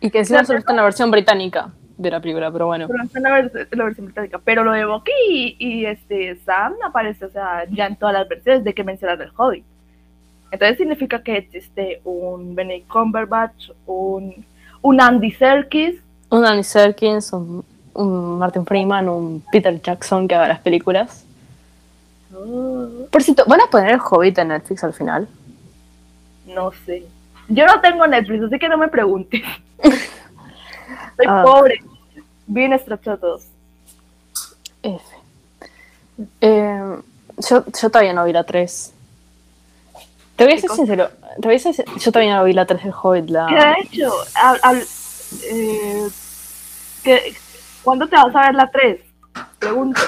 Speaker 1: Y que encima solo está en la versión británica de la película, pero bueno.
Speaker 2: Pero la, vers- la versión británica. Pero lo de Bucky y, y, este Sam aparece, o sea, ya en todas las versiones de que mencionar el Hobbit. Entonces significa que existe un Benedict Cumberbatch, un, un Andy Serkis,
Speaker 1: Un Andy Serkins, un, un Martin Freeman, un Peter Jackson que haga las películas. Por cierto, ¿van a poner el Hobbit en Netflix al final?
Speaker 2: No sé. Yo no tengo Netflix, así que no me preguntes. Soy
Speaker 1: Ah.
Speaker 2: pobre. Bien estrachados.
Speaker 1: F. Eh, yo, yo todavía no vi la 3. Te voy a
Speaker 2: ¿Qué
Speaker 1: ser sincero, te voy a ser yo todavía no vi la 3 del Hobbit. La...
Speaker 2: ¿Qué ha hecho? Al- al- eh, ¿qué- ¿Cuándo te vas a ver la 3? Pregunto.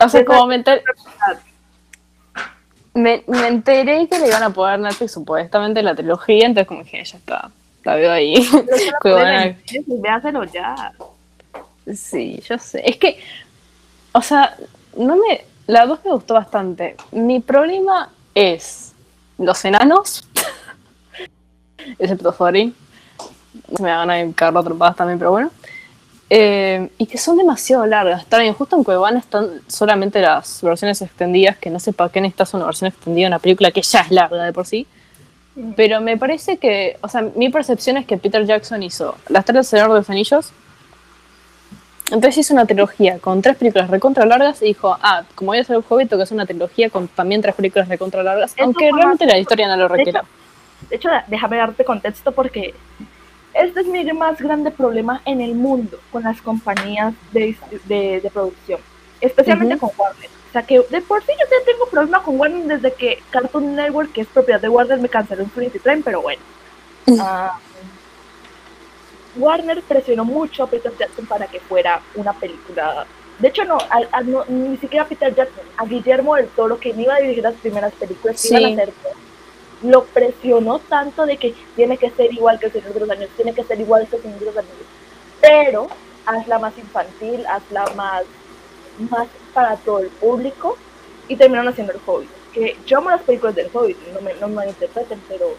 Speaker 1: O sea, como me, enter- me, me enteré que le iban a poner Netflix supuestamente la trilogía, entonces como dije, ya está, la veo ahí.
Speaker 2: Pero la
Speaker 1: a-
Speaker 2: en véaselo ya.
Speaker 1: Sí, yo sé. Es que, o sea, no me. La 2 me gustó bastante. Mi problema es los enanos, excepto Thorin. Me van a cagar trompadas también, pero bueno. Eh, y que son demasiado largas. Bien, justo en Cuevana están solamente las versiones extendidas, que no sé para qué necesitas una versión extendida de una película que ya es larga de por sí. Pero me parece que, o sea, mi percepción es que Peter Jackson hizo Las tres del Señor de los Anillos. Entonces hizo una trilogía con tres películas recontra largas y dijo, ah, como voy a hacer el Hobbit, que es una trilogía con también tres películas recontra largas, aunque realmente la historia no lo requiere.
Speaker 2: De hecho, déjame darte contexto porque este es mi más grande problema en el mundo con las compañías de, de, producción, especialmente con Warner. O sea que de por sí yo ya tengo problema con Warner desde que Cartoon Network, que es propiedad de Warner, me canceló Infinity Train, pero bueno. Ah, Warner presionó mucho a Peter Jackson para que fuera una película. De hecho, no, ni siquiera a Peter Jackson, a Guillermo del Toro, que iba a dirigir las primeras películas que iban a hacer lo presionó tanto de que tiene que ser igual que el Señor de los Años, tiene que ser igual que el Señor de los Años, pero hazla más infantil, hazla más, más para todo el público y terminaron haciendo el Hobbit. Que yo amo las películas del Hobbit, no me, no me interpreten, pero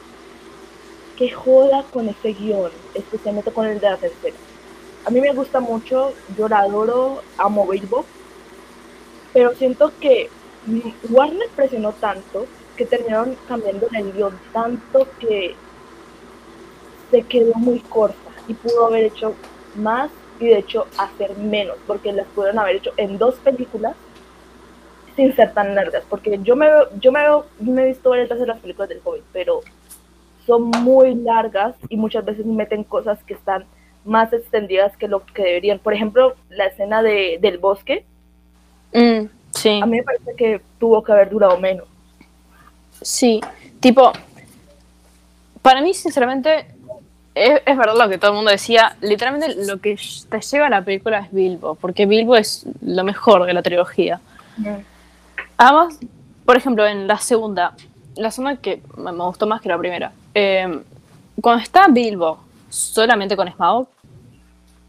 Speaker 2: que joda con ese guion, especialmente con el de la tercera. A mí me gusta mucho, yo la adoro, amo Bilbo, pero siento que Warner presionó tanto que terminaron cambiando el guion tanto que se quedó muy corta y pudo haber hecho más y de hecho hacer menos, porque las pudieron haber hecho en dos películas sin ser tan largas, porque yo me yo me me he visto varias veces las películas del Hobbit, pero son muy largas y muchas veces meten cosas que están más extendidas que lo que deberían. Por ejemplo, la escena de, del bosque.
Speaker 1: Mm, sí.
Speaker 2: A mí me parece que tuvo que haber durado menos.
Speaker 1: Sí, tipo, para mí sinceramente es, verdad lo que todo el mundo decía, literalmente lo que te lleva a la película es Bilbo, porque Bilbo es lo mejor de la trilogía. Además, por ejemplo, en la segunda, la segunda que me, gustó más que la primera, eh, cuando está Bilbo solamente con Smaug,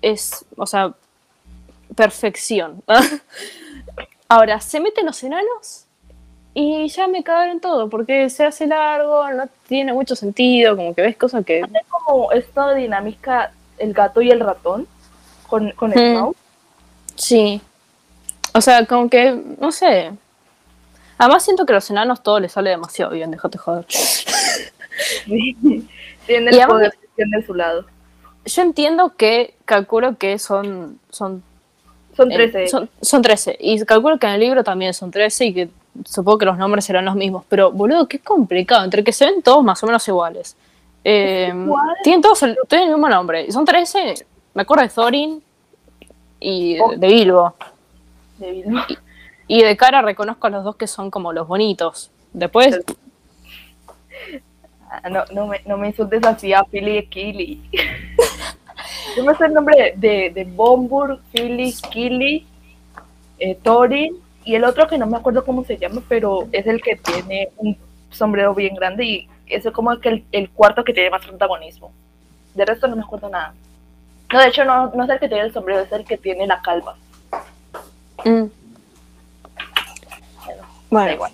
Speaker 1: es, o sea, perfección. Ahora, se meten los enanos y ya me cagaron todo, porque se hace largo, no tiene mucho sentido, como que ves cosas que...
Speaker 2: Hace como esta dinámica el gato y el ratón con, con el mouse.
Speaker 1: Sí. O sea, como que, no sé. Además siento que a los enanos todo les sale demasiado bien, déjate joder.
Speaker 2: Tienen el poder de su lado.
Speaker 1: Yo entiendo que calculo que son... Son,
Speaker 2: son 13.
Speaker 1: son, son 13. Y calculo que en el libro también son 13 y que supongo que los nombres serán los mismos, pero boludo, qué complicado, entre que se ven todos más o menos iguales. Eh, tienen todos el, tienen el mismo nombre, y son 13, me acuerdo de Thorin y de, oh. Bilbo.
Speaker 2: De Bilbo.
Speaker 1: Y, de cara reconozco a los dos que son como los bonitos. Después...
Speaker 2: no, no, me, no me insultes así a Philly y Killy. Yo me sé el nombre de, de Bombur, Philly, Killy, eh, Thorin y el otro que no me acuerdo cómo se llama, pero es el que tiene un sombrero bien grande y es como que el, cuarto que tiene más protagonismo. De resto no me acuerdo nada. No, de hecho no, no es el que tiene el sombrero, es el que tiene la calva.
Speaker 1: Mm. Bueno, igual.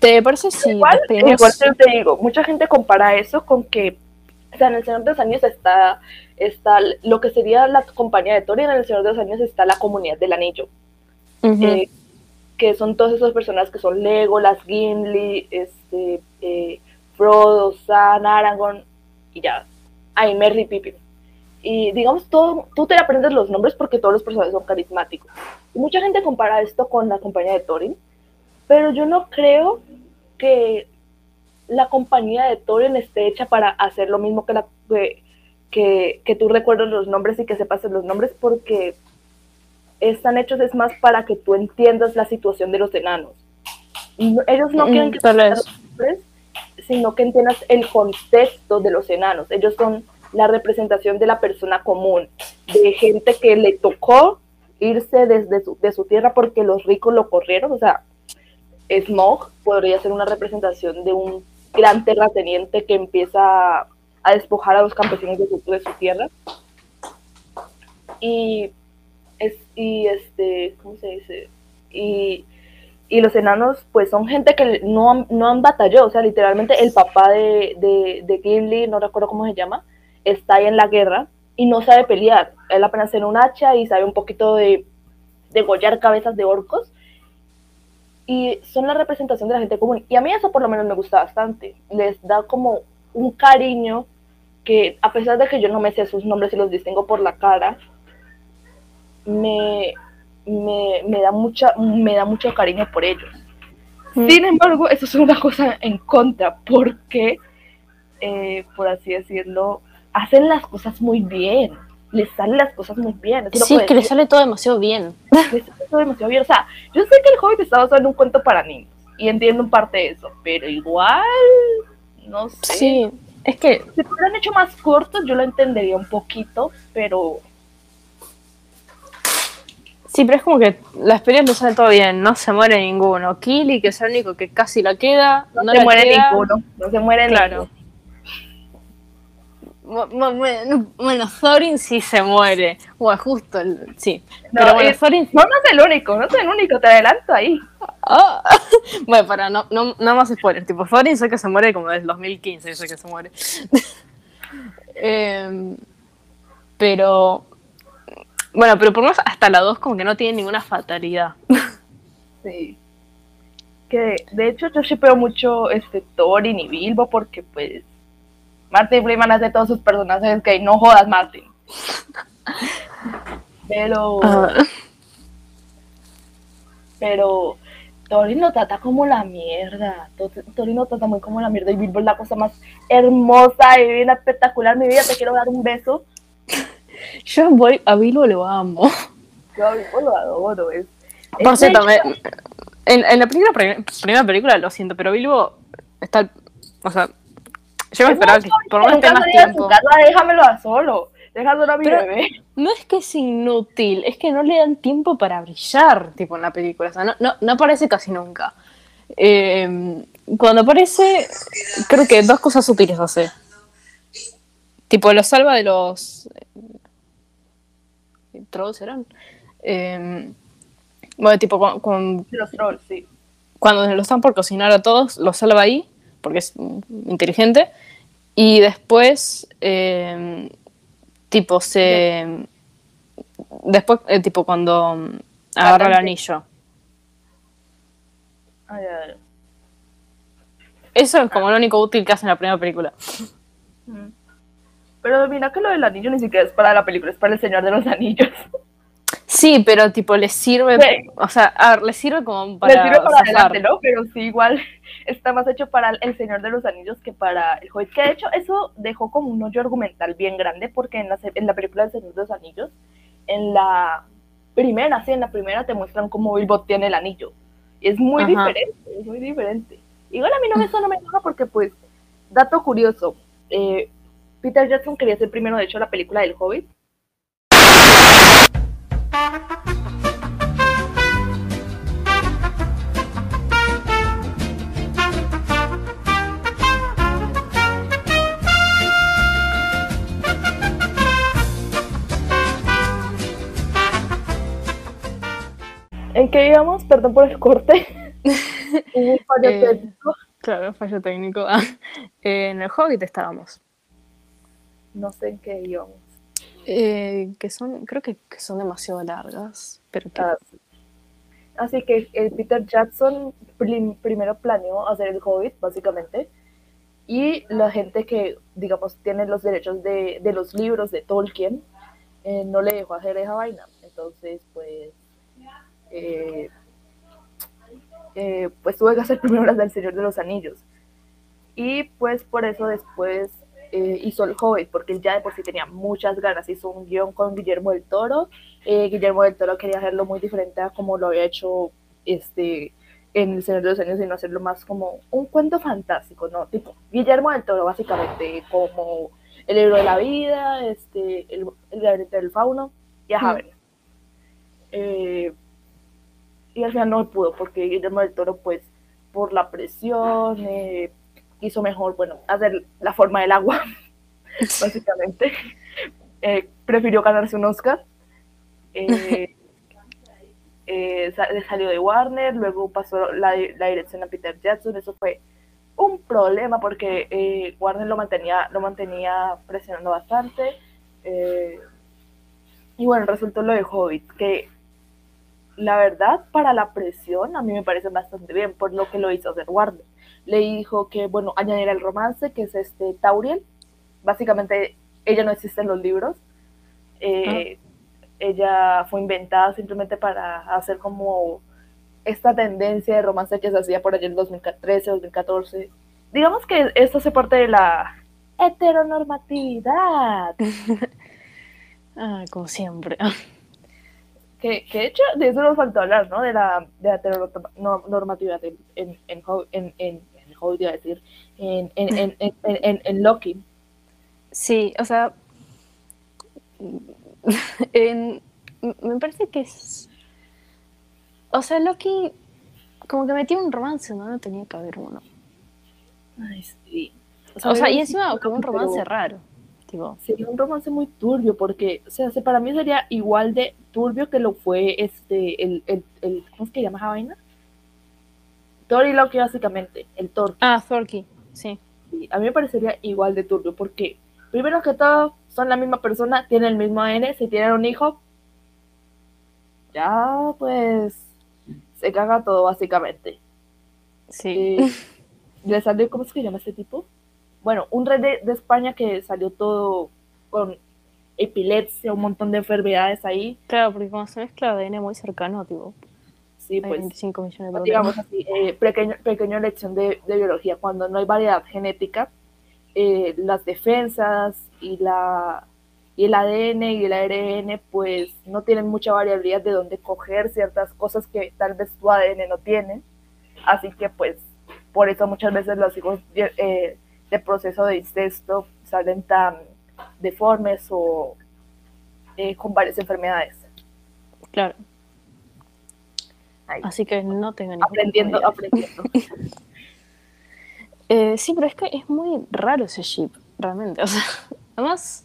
Speaker 1: ¿Te parece si
Speaker 2: igual, igual te digo, mucha gente compara eso con que, o sea, en el Señor de los Años está, está lo que sería la compañía de Tori, en el Señor de los Años está la comunidad del anillo que son todas esas personas que son Legolas, Gimli, este, eh, Frodo, Sam, Aragorn y ya. Ay, Merry Pippin. Y digamos, todo, tú te aprendes los nombres porque todos los personajes son carismáticos. Y mucha gente compara esto con la compañía de Thorin, pero yo no creo que la compañía de Thorin esté hecha para hacer lo mismo que, la, que, que tú recuerdes los nombres y que sepas los nombres, porque están hechos es más para que tú entiendas la situación de los enanos. Ellos no mm, quieren que tú nombres, sino que entiendas el contexto de los enanos. Ellos son la representación de la persona común, de gente que le tocó irse desde su, de su tierra porque los ricos lo corrieron. O sea, Smog podría ser una representación de un gran terrateniente que empieza a despojar a los campesinos de su, de su tierra. Y es, y este, ¿cómo se dice? Y, los enanos, pues son gente que no han, no han batallado, o sea, literalmente el papá de, de, de Gimli, no recuerdo cómo se llama, está ahí en la guerra y no sabe pelear. Él apenas tiene un hacha y sabe un poquito de degollar cabezas de orcos. Y son la representación de la gente común. Y a mí eso por lo menos me gusta bastante. Les da como un cariño que a pesar de que yo no me sé sus nombres y los distingo por la cara, me, me, me da, mucha, me da mucho cariño por ellos.
Speaker 1: Mm.
Speaker 2: Sin embargo, eso es una cosa en contra, porque, eh, por así decirlo, hacen las cosas muy bien. Les salen las cosas muy bien.
Speaker 1: Sí, que le
Speaker 2: decir.
Speaker 1: sale todo demasiado bien.
Speaker 2: Les demasiado bien. O sea, yo sé que el Hobbit está basado en un cuento para niños, y entiendo en parte eso, pero igual, no sé.
Speaker 1: Sí, es que
Speaker 2: Si hubieran hecho más cortos, yo lo entendería un poquito, pero
Speaker 1: Sí, pero es como que la experiencia sale todo bien, no se muere ninguno. Killy, que es el único que casi la queda,
Speaker 2: no,
Speaker 1: no,
Speaker 2: se
Speaker 1: la
Speaker 2: muere
Speaker 1: queda.
Speaker 2: ninguno. No se muere
Speaker 1: Claro.
Speaker 2: ninguno.
Speaker 1: Bueno, Thorin sí se muere. Bueno, justo, el- sí.
Speaker 2: No,
Speaker 1: pero bueno,
Speaker 2: es-
Speaker 1: Thorin...
Speaker 2: No, no es el único, no es el único, te adelanto ahí.
Speaker 1: Ah. Bueno, para, no, no, no más spoilers. Tipo, Thorin sé que se muere como desde el 2015, sé que se muere. Em, pero... Bueno, pero por lo menos hasta la 2 como que no tiene ninguna fatalidad.
Speaker 2: Sí. Que de hecho yo shipeo mucho este Thorin y Bilbo porque pues Martin Freeman hace todos sus personajes que no jodas Martin. Pero
Speaker 1: Ah,
Speaker 2: pero Thorin lo trata como la mierda. To- Thorin lo trata muy como la mierda y Bilbo es la cosa más hermosa y bien espectacular. Mi vida, te quiero dar un beso.
Speaker 1: yo voy a Bilbo lo amo.
Speaker 2: Yo a Bilbo lo adoro. Es,
Speaker 1: Por
Speaker 2: es
Speaker 1: cierto, me- en, en la primera, primera película, lo siento, pero Bilbo está. O sea, yo me
Speaker 2: es
Speaker 1: esperaba que por lo menos más tiempo.
Speaker 2: casa, déjamelo a solo. Déjalo a mi
Speaker 1: Pero-
Speaker 2: bebé.
Speaker 1: No es que es inútil, es que no le dan tiempo para brillar, tipo en la película. O sea, no, no, no aparece casi nunca. Eh, cuando aparece, creo que dos cosas útiles hace. Tipo, lo salva de los. ¿Trolls eran? Eh, bueno, tipo, con, con-
Speaker 2: los trolls, sí.
Speaker 1: cuando lo están por cocinar a todos, lo salva ahí, porque es inteligente. Y después, eh, tipo, se. Después, eh, tipo, cuando agarra el anillo.
Speaker 2: Ay, ay.
Speaker 1: Eso es como lo único útil que hace en la primera película.
Speaker 2: Mm. Pero mira que lo del anillo ni siquiera es para la película, es para el Señor de los Anillos.
Speaker 1: Sí, pero tipo, le sirve.
Speaker 2: Sí.
Speaker 1: O sea, a ver, le sirve como para.
Speaker 2: Le sirve para adelante, ¿no? Pero sí, igual está más hecho para el Señor de los Anillos que para el Hobbit. Que de hecho eso dejó como un hoyo argumental bien grande porque en la, en la película del Señor de los Anillos, en la primera, sí, en la primera te muestran cómo Bilbo tiene el anillo. Y es muy
Speaker 1: Ajá.
Speaker 2: diferente, es muy diferente. Igual a mí no, eso no me enoja porque pues, dato curioso, eh, Peter Jackson quería ser primero, de hecho, la película del Hobbit. ¿En qué íbamos? Perdón por el corte. Hubo un fallo
Speaker 1: Eh,
Speaker 2: técnico.
Speaker 1: Claro, fallo técnico. Ah, eh, en el Hobbit estábamos.
Speaker 2: No sé en qué íbamos.
Speaker 1: Eh, que son, creo que, que son demasiado largas. Pero que
Speaker 2: Ah, sí. Así que eh, Peter Jackson prim- primero planeó hacer el Hobbit, básicamente, y la gente que, digamos, tiene los derechos de, de los libros de Tolkien, eh, no le dejó hacer esa vaina. Entonces, pues, eh, eh, pues tuve que hacer primero las del Señor de los Anillos. Y pues por eso después eh, hizo el Hobbit, porque él ya de por sí tenía muchas ganas. Hizo un guion con Guillermo del Toro. Eh, Guillermo del Toro quería hacerlo muy diferente a como lo había hecho este, en El Señor de los Anillos, sino hacerlo más como un cuento fantástico, ¿no? Tipo, Guillermo del Toro, básicamente, como El libro de la vida, este, El, el laberinto del fauno, y a
Speaker 1: Mm.
Speaker 2: Eh, y al final no pudo, porque Guillermo del Toro, pues, por la presión, eh, hizo mejor, bueno, hacer la forma del agua, básicamente. Eh, prefirió ganarse un Oscar. Eh, eh, sa- salió de Warner, luego pasó la, la dirección a Peter Jackson, eso fue un problema porque eh, Warner lo mantenía, lo mantenía presionando bastante y bueno, resultó lo de Hobbit, que la verdad, para la presión, a mí me parece bastante bien, por lo que lo hizo hacer Warner. Le dijo que, bueno, añadir el romance, que es este Tauriel. Básicamente, ella no existe en los libros. Eh, ella fue inventada simplemente para hacer como esta tendencia de romance que se hacía por allá en 2013, 2014. Digamos que esto hace parte de la heteronormatividad.
Speaker 1: ah, como siempre.
Speaker 2: Que, que, de hecho de eso nos faltó hablar, ¿no? De la, de la heteronormatividad en, en, en, en, en, en decir, en, en, en, en, en, Loki.
Speaker 1: Sí, o sea, en, me parece que es... O sea, Loki como que metió un romance, ¿no? No tenía que haber uno.
Speaker 2: Ay, sí.
Speaker 1: O sea, y encima como un romance raro. Tipo.
Speaker 2: Sería un romance muy turbio, porque, o sea, para mí sería igual de turbio que lo fue este, el, el, el ¿cómo es que llama esa vaina? Thor y Loki, básicamente, el Thor.
Speaker 1: Ah, Thorky, sí.
Speaker 2: A mí me parecería igual de turbio, porque, primero que todo, son la misma persona, tienen el mismo ADN, si tienen un hijo, ya, pues, se caga todo, básicamente.
Speaker 1: Sí.
Speaker 2: Eh, salió, ¿cómo es que llama ese tipo? Bueno, un rey de, España que salió todo con epilepsia, un montón de enfermedades ahí.
Speaker 1: Claro, porque como se mezcla ADN muy cercano, tipo.
Speaker 2: Sí, pues.
Speaker 1: 25 millones de
Speaker 2: Digamos así, eh, pequeño, pequeña lección de, biología. Cuando no hay variedad genética, eh, las defensas y la y el ADN y el ARN pues no tienen mucha variabilidad de dónde coger ciertas cosas que tal vez tu ADN no tiene. Así que pues por eso muchas veces los hijos eh, de proceso de incesto salen tan deformes o eh, con varias enfermedades.
Speaker 1: Claro. Así que no tengan
Speaker 2: Aprendiendo, aprendiendo.
Speaker 1: eh, sí, pero es que es muy raro ese chip, realmente. O sea, además,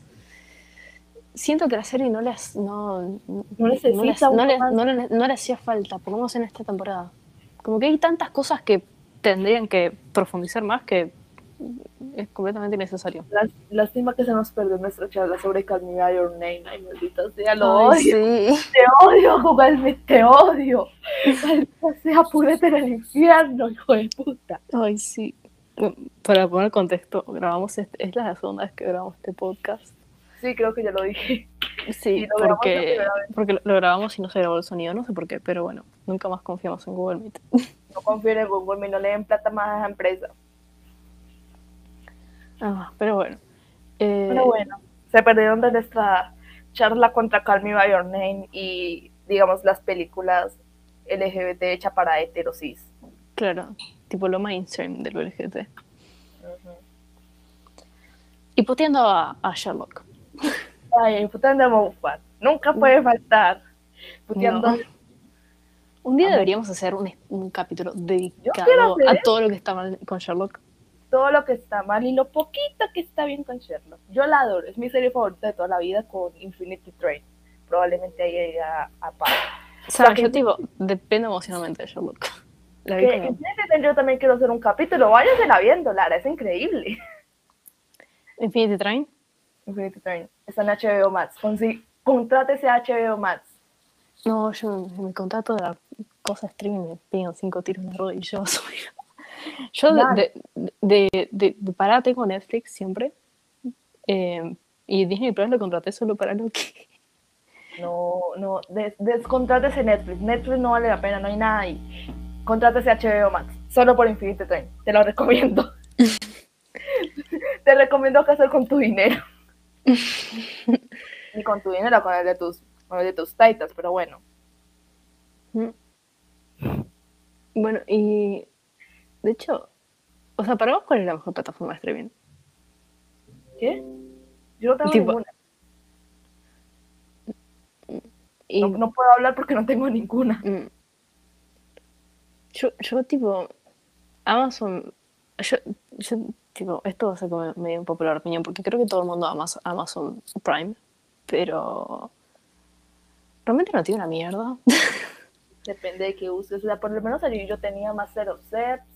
Speaker 1: siento que la serie no les no,
Speaker 2: no, no, le,
Speaker 1: no, le hacía falta, por lo menos en esta temporada. Como que hay tantas cosas que tendrían que profundizar más que es completamente innecesario.
Speaker 2: Lástima que se nos perdió nuestra charla sobre Call Me By Your Name. Ay, maldita sea, lo odio.
Speaker 1: Sí.
Speaker 2: Te odio, Google, te odio. Maldita sea, púrete en el infierno, hijo de puta.
Speaker 1: Ay, sí. Para poner contexto, grabamos este, es la segunda vez que grabamos este podcast.
Speaker 2: Sí, creo que ya lo dije.
Speaker 1: Sí, porque, porque lo grabamos y no se grabó el sonido, no sé por qué, pero bueno, nunca más confiamos en Google Meet.
Speaker 2: No confíen en Google Meet, no le den plata más a esa empresa.
Speaker 1: Ah, pero bueno. Eh,
Speaker 2: pero bueno, se perdieron de nuestra charla contra Call Me By Your Name y, digamos, las películas LGBT hecha para heterosis.
Speaker 1: Claro, tipo lo mainstream del LGBT. Y puteando a, Sherlock.
Speaker 2: Ay, puteando a Moffat. Nunca puede faltar. Puteando.
Speaker 1: Un día deberíamos hacer un, un capítulo dedicado a todo lo que está mal con Sherlock
Speaker 2: todo lo que está mal y lo poquito que está bien con Sherlock. Yo la adoro, es mi serie favorita de toda la vida con Infinity Train. Probablemente ahí a, a par.
Speaker 1: O sea, yo tipo, depende emocionalmente de Sherlock.
Speaker 2: La que Infinity Train yo también quiero hacer un capítulo, váyasela viendo, Lara, es increíble.
Speaker 1: Infinity Train.
Speaker 2: Infinity Train, está en HBO Max. Contrátese a HBO Max.
Speaker 1: No, yo me contrato de la cosa streaming me piden cinco tiros en la rodilla. Yo de, de, de, de, parada tengo Netflix siempre. Eh, y Disney Plus lo contraté solo para lo que.
Speaker 2: No, no, des, descontrátese Netflix. Netflix no vale la pena, no hay nada ahí. Contrátese HBO Max, solo por Infinite Train. Te lo recomiendo. Te recomiendo qué hacer con tu dinero. Ni con tu dinero, con el de tus, con el de tus taitas, pero bueno.
Speaker 1: Bueno, y de hecho, o sea, para vos, ¿cuál es la mejor plataforma de streaming?
Speaker 2: ¿Qué? Yo no tengo ninguna. No, puedo hablar porque no tengo ninguna. Mm.
Speaker 1: Yo, yo tipo, Amazon, yo, yo, tipo, esto va a ser como medio un popular opinión, porque creo que todo el mundo ama Amazon Prime, pero realmente no tiene una mierda.
Speaker 2: Depende de qué uses. O sea, por lo menos yo tenía más cero sets,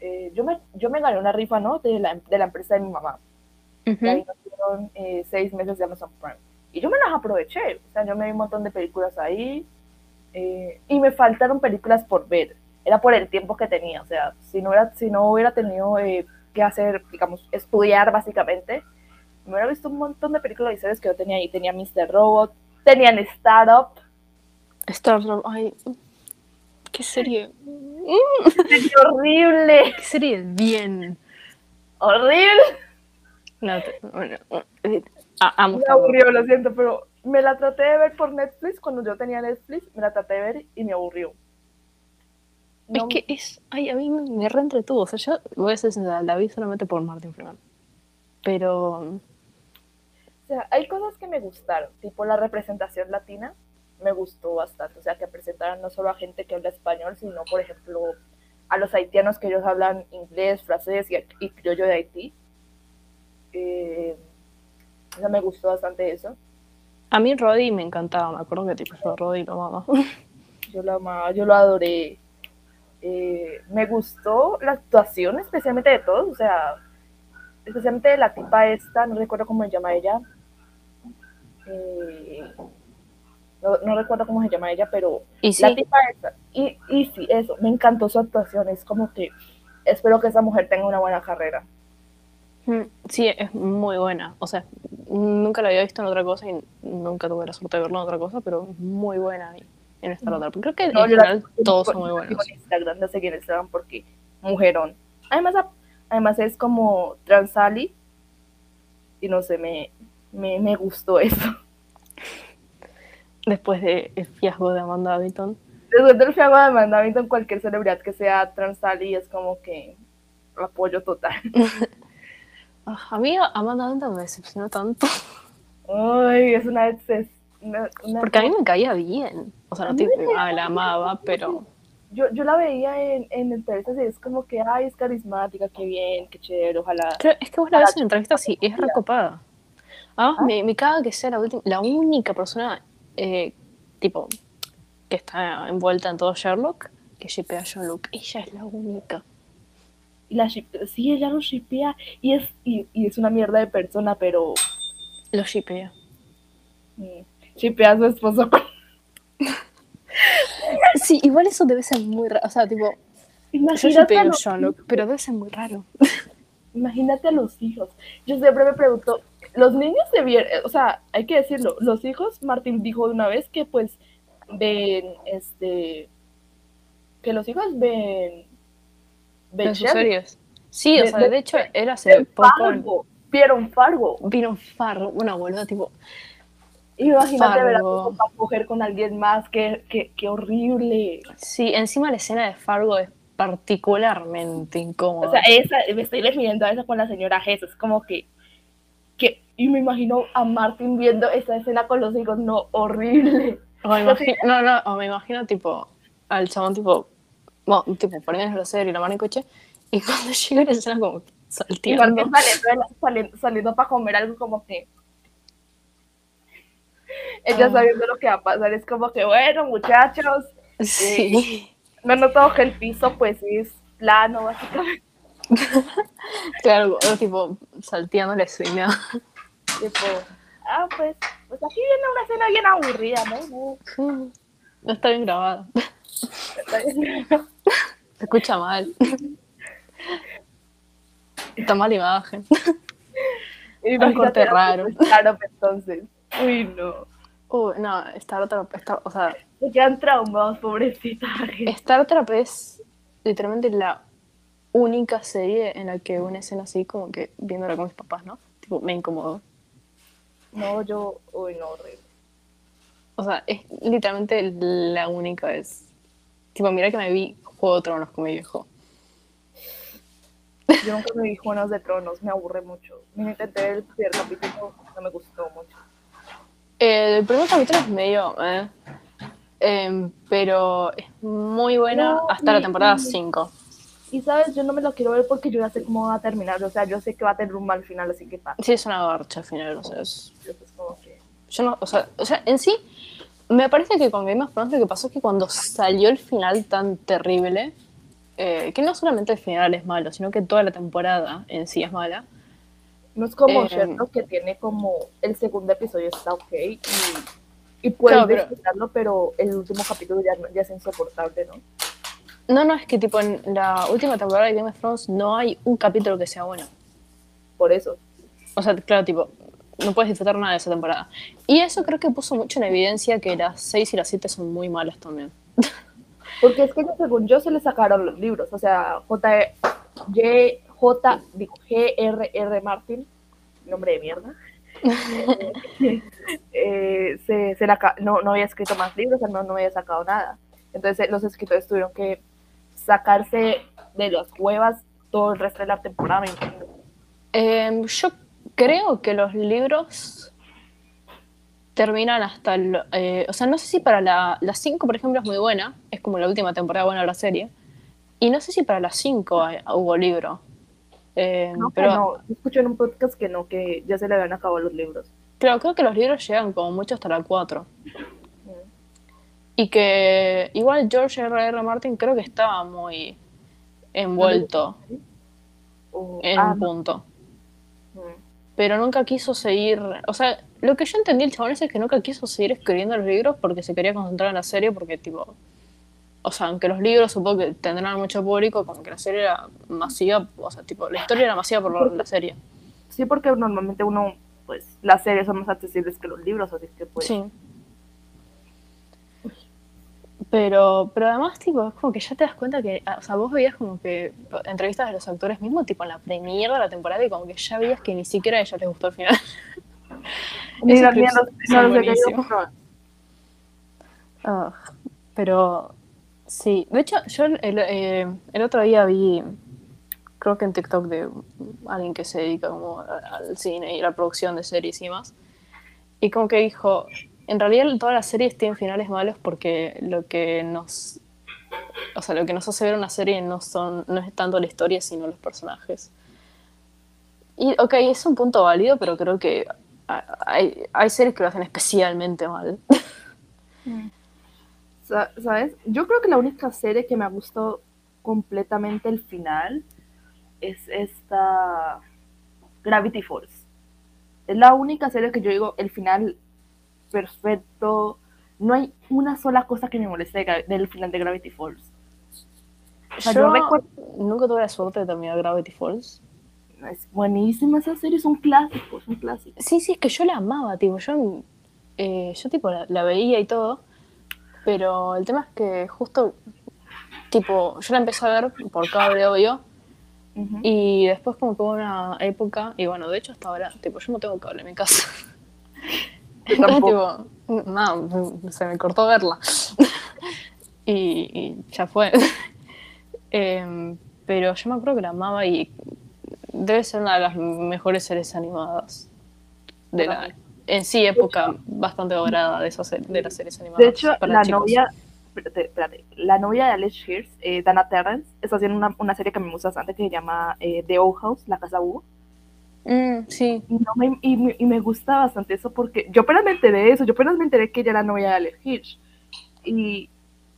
Speaker 2: eh, yo, me, yo me gané una rifa, ¿no? De la, de la empresa de mi mamá. y ahí nos dieron eh, seis meses de Amazon Prime. Y yo me las aproveché, o sea, yo me vi un montón de películas ahí eh, y me faltaron películas por ver. Era por el tiempo que tenía, o sea, si no, era, si no hubiera tenido eh, que hacer, digamos, estudiar básicamente, me hubiera visto un montón de películas y series que yo tenía ahí. Tenía Mr. Robot, tenían Startup.
Speaker 1: Startup, ay, qué serie.
Speaker 2: Qué horrible.
Speaker 1: Qué serie bien.
Speaker 2: Horrible.
Speaker 1: No, bueno, amo
Speaker 2: Me aburrió, lo siento, pero me la traté de ver por Netflix cuando yo tenía Netflix, me la traté de ver y me aburrió.
Speaker 1: Es que es, ay, a mí me, me reentretuvo, o sea, yo voy a ser sincera, la vi solamente por Martin Freeman. Pero...
Speaker 2: O sea, hay cosas que me gustaron, tipo la representación latina, me gustó bastante, o sea, que presentaran no solo a gente que habla español, sino, por ejemplo, a los haitianos que ellos hablan inglés, francés y, y criollo de Haití. Eh, o sea, me gustó bastante eso.
Speaker 1: A mí Roddy me encantaba, me acuerdo que tipo yo Roddy lo amaba.
Speaker 2: Yo lo amaba, yo lo adoré. Eh, me gustó la actuación, especialmente de todos, o sea, especialmente de la tipa esta, no recuerdo cómo se llama ella. Eh, no, no, recuerdo cómo se llama ella, pero la tipa esta. Y, y sí, eso, me encantó su actuación, es como que espero que esa mujer tenga una buena carrera.
Speaker 1: Mm, Sí, es muy buena. O sea, nunca la había visto en otra cosa y nunca tuve la suerte de verla en otra cosa, pero es muy buena en esta otra. Creo que
Speaker 2: No,
Speaker 1: en
Speaker 2: yo la-
Speaker 1: general todos
Speaker 2: por-
Speaker 1: son muy buenos.
Speaker 2: En Instagram, no sé estaban porque mujerón. Además, además es como transali y no sé, me, me, me gustó eso.
Speaker 1: Después del fiasco de Amanda Abington.
Speaker 2: Después del fiago de mandamiento en cualquier celebridad que sea transali es como que apoyo total.
Speaker 1: Ah, a mí Amanda Abington me decepcionó tanto.
Speaker 2: Ay, es una una-
Speaker 1: Porque a mí me caía bien. O sea, no
Speaker 2: caía
Speaker 1: ah, la amaba, pero...
Speaker 2: yo, yo la veía en, en entrevistas y es como que, ay, es carismática, qué bien, qué chévere, ojalá.
Speaker 1: Creo- es que vos la ves en entrevistas y es recopada. Además,
Speaker 2: ¿Ah?
Speaker 1: me, me caga que sea la, última, la única persona, eh, tipo, que está envuelta en todo Sherlock, que shipea a John Luke. Ella es la única.
Speaker 2: La sí, ella lo shipea y es, y, y es una mierda de persona, pero
Speaker 1: Lo shipea.
Speaker 2: mm, shipea a su esposo con
Speaker 1: Sí, igual eso debe ser muy raro. O sea, tipo, yo
Speaker 2: Imagínate
Speaker 1: shipeo
Speaker 2: a, los,
Speaker 1: John Luke, pero debe ser muy raro.
Speaker 2: imagínate a los hijos. Yo siempre me pregunto, los niños debieron, o sea, hay que decirlo, los hijos, Martín dijo de una vez que pues ven, este, que los hijos ven, ven
Speaker 1: series. Sí, o
Speaker 2: De-
Speaker 1: sea,
Speaker 2: de-
Speaker 1: de hecho, era hace poco. en-
Speaker 2: Fargo, vieron Fargo.
Speaker 1: Una boluda, tipo,
Speaker 2: Imagínate ver a tu coger con alguien más, qué, qué, qué horrible.
Speaker 1: sí, encima la escena de Fargo es particularmente incómoda.
Speaker 2: O sea, esa, me estoy refiriendo a eso con la señora Jesús, como que, que, y me imagino a Martin viendo esa escena con los hijos, no, horrible.
Speaker 1: O me imagino, no, no, o me imagino tipo al chabón tipo, bueno, tipo poniendo la serie y la mano en coche, y cuando llega la escena como salteando.
Speaker 2: Saliendo, saliendo, saliendo para comer algo como que, ella
Speaker 1: Ah.
Speaker 2: sabiendo lo que va a pasar, es como que, bueno, muchachos,
Speaker 1: Sí,
Speaker 2: no noto que el piso pues es plano, básicamente,
Speaker 1: claro, tipo salteando la escena.
Speaker 2: tipo, ah, pues, pues aquí viene una escena bien aburrida, ¿no? No,
Speaker 1: No está bien grabada,
Speaker 2: está bien.
Speaker 1: se escucha mal. Está mal imagen.
Speaker 2: Imagínate
Speaker 1: corte raro.
Speaker 2: Entonces. Uy, no.
Speaker 1: Uy, no, Star Trek, Star- o sea,
Speaker 2: Se quedan traumados, pobrecita.
Speaker 1: Star Trek es literalmente la única serie en la que una escena así como que viéndola con mis papás, ¿no? Tipo, me incomodó.
Speaker 2: No, yo. Uy, no, horrible.
Speaker 1: O sea, es literalmente la única vez. Tipo, mira que me vi Juego de Tronos con mi viejo.
Speaker 2: Yo nunca me vi Juegos de Tronos, me aburre mucho. Me intenté el primer capítulo, no me gustó mucho.
Speaker 1: Eh, el primer capítulo es medio... eh, em, pero es muy buena
Speaker 2: No,
Speaker 1: hasta la
Speaker 2: y-
Speaker 1: temporada
Speaker 2: y-
Speaker 1: 5.
Speaker 2: Y sabes, yo no me lo quiero ver porque yo ya sé cómo va a terminar. O sea, yo sé que va a tener un mal final, así que pasa.
Speaker 1: Sí, es una garcha al final, o sea, es-
Speaker 2: Entonces, como que.
Speaker 1: Yo no, o sea, o sea, en sí, me parece que con Game of Thrones lo que pasó es que cuando salió el final tan terrible, eh, que no solamente el final es malo, sino que toda la temporada en sí es mala,
Speaker 2: No es como
Speaker 1: Eh,
Speaker 2: Sherlock que tiene como el segundo episodio está ok y, y puedes
Speaker 1: Claro, pero-
Speaker 2: disfrutarlo, pero el último capítulo ya, no- ya es insoportable, ¿no?
Speaker 1: No, no, es que tipo en la última temporada de Game of Thrones no hay un capítulo que sea bueno.
Speaker 2: Por eso.
Speaker 1: O sea, claro, tipo, no puedes disfrutar nada de esa temporada. Y eso creo que puso mucho en evidencia que las 6 y las 7 son muy malas también.
Speaker 2: Porque es que según yo se le sacaron los libros, o sea, J. J. J. Digo, G.R.R. Martin, nombre de mierda, eh, se, se la no, no había escrito más libros, no, no había sacado nada. Entonces los escritores tuvieron que sacarse de las cuevas todo el resto de la temporada.
Speaker 1: Eh, yo creo que los libros terminan hasta el... eh, o sea, no sé si para la, la 5, por ejemplo, es muy buena. Es como la última temporada buena de la serie. Y no sé si para la 5 hay- hubo libro. Eh,
Speaker 2: No,
Speaker 1: pero
Speaker 2: no, escuché en un podcast que no, que ya se le habían acabado los libros.
Speaker 1: claro, creo que los libros llegan como mucho hasta la 4. Y que igual George R. R. Martin creo que estaba muy envuelto
Speaker 2: O-
Speaker 1: en
Speaker 2: ah,
Speaker 1: un punto.
Speaker 2: mm.
Speaker 1: Pero nunca quiso seguir. O sea, lo que yo entendí el chabón es que nunca quiso seguir escribiendo los libros porque se quería concentrar en la serie. Porque, tipo. O sea, aunque los libros supongo que tendrán mucho público, como que la serie era masiva. O sea, tipo, la historia era masiva por la serie.
Speaker 2: Sí, porque normalmente uno, pues, las series son más accesibles que los libros, así que pues.
Speaker 1: Sí. Pero, pero además, tipo, es como que ya te das cuenta que, o sea, vos veías como que entrevistas de los actores mismo, tipo en la premiere de la temporada, y como que ya veías que ni siquiera a ellos les gustó el final.
Speaker 2: No.
Speaker 1: Ah, pero sí, de hecho, yo el, eh, el otro día vi, creo que en TikTok de alguien que se dedica como a- al cine y la producción de series y demás, y como que dijo, en realidad todas las series tienen finales malos porque lo que nos, o sea, lo que nos hace ver una serie no son, no es tanto la historia sino los personajes. Y ok, es un punto válido, pero creo que hay, hay series que lo hacen especialmente mal.
Speaker 2: Sa- ¿Sabes? Yo creo que la única serie que me gustado completamente el final es esta Gravity Falls. Es la única serie que yo digo el final perfecto. No hay una sola cosa que me moleste de del final de Gravity Falls. O sea, yo
Speaker 1: Yo
Speaker 2: recuerdo-
Speaker 1: nunca tuve la suerte de terminar Gravity Falls.
Speaker 2: Es buenísima esa serie, es un clásico, es un clásico.
Speaker 1: Sí, sí, es que yo la amaba, tipo, yo, eh, yo tipo la, la veía y todo, pero el tema es que justo, tipo, yo la empecé a ver por cable, obvio, y después como que hubo una época, y bueno, de hecho hasta ahora, tipo, yo no tengo cable en mi casa.
Speaker 2: Yo
Speaker 1: Entonces,
Speaker 2: tampoco.
Speaker 1: tipo, no, se me cortó verla. y, y ya fue. Em, pero yo me acuerdo que la amaba y debe ser una de las mejores series animadas de la en sí época bastante dorada de, esas, de las series animadas.
Speaker 2: De hecho,
Speaker 1: para
Speaker 2: la
Speaker 1: chicos.
Speaker 2: novia, espérate, espérate, la novia de Alex Shears, eh, Dana Terrence, está haciendo una, una serie que me gusta bastante que se llama eh, The Old House, La Casa Búho.
Speaker 1: Mm, sí,
Speaker 2: Y, no me, y, y me gusta bastante eso porque yo apenas me enteré de eso, yo apenas me enteré que ella era novia de Alex Hirsch. Y,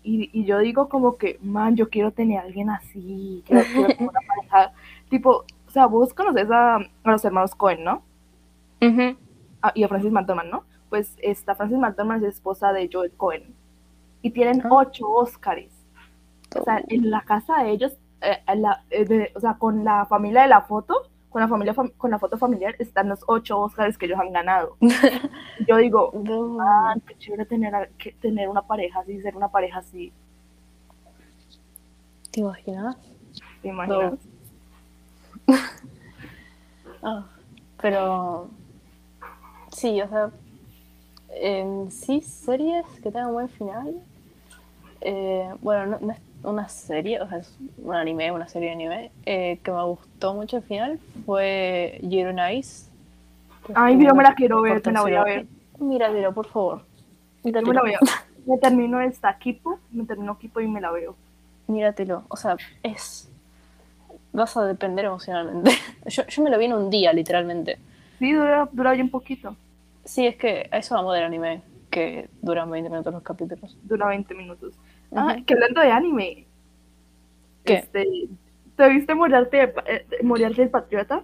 Speaker 2: y, y yo digo como que, man, yo quiero tener a alguien así, quiero, quiero una pareja. Tipo, o sea, vos conoces a, a los hermanos Cohen, ¿no?
Speaker 1: Ujú.
Speaker 2: Ah, y a Francis McDormand, ¿no? Pues esta Francis McDormand es esposa de Joel Cohen. Y tienen
Speaker 1: Ah.
Speaker 2: ocho Óscares. O sea, en la casa de ellos, eh, la- eh, de- o sea, con la familia de la foto, con la familia fam- con la foto familiar, están los ocho Óscares que ellos han ganado. Yo digo, man, qué chévere tener, que- tener una pareja así, ser una pareja así.
Speaker 1: ¿Te imaginas?
Speaker 2: ¿Te imaginas?
Speaker 1: Ah, pero sí, o sea, en sí series que tengan buen final. eh, bueno, no, no es una serie, o sea, es un anime, una serie de anime eh, que me gustó mucho el final fue Year on Ice. que es
Speaker 2: Ay, yo me la quiero ver, me la voy a ver.
Speaker 1: Míratelo, por favor.
Speaker 2: Yo me la. Me termino esta Kipo, me termino Kipo y me la veo.
Speaker 1: Míratelo. O sea, es. Vas a depender emocionalmente. Yo, yo me lo vi en un día, literalmente.
Speaker 2: Sí, dura, dura bien poquito,
Speaker 1: Sí, es que a eso vamos del anime, que duran 20 minutos los capítulos.
Speaker 2: dura 20 minutos. Ah, que hablando de anime.
Speaker 1: ¿Qué?
Speaker 2: Este, ¿Te viste Pa- eh, el Patriota?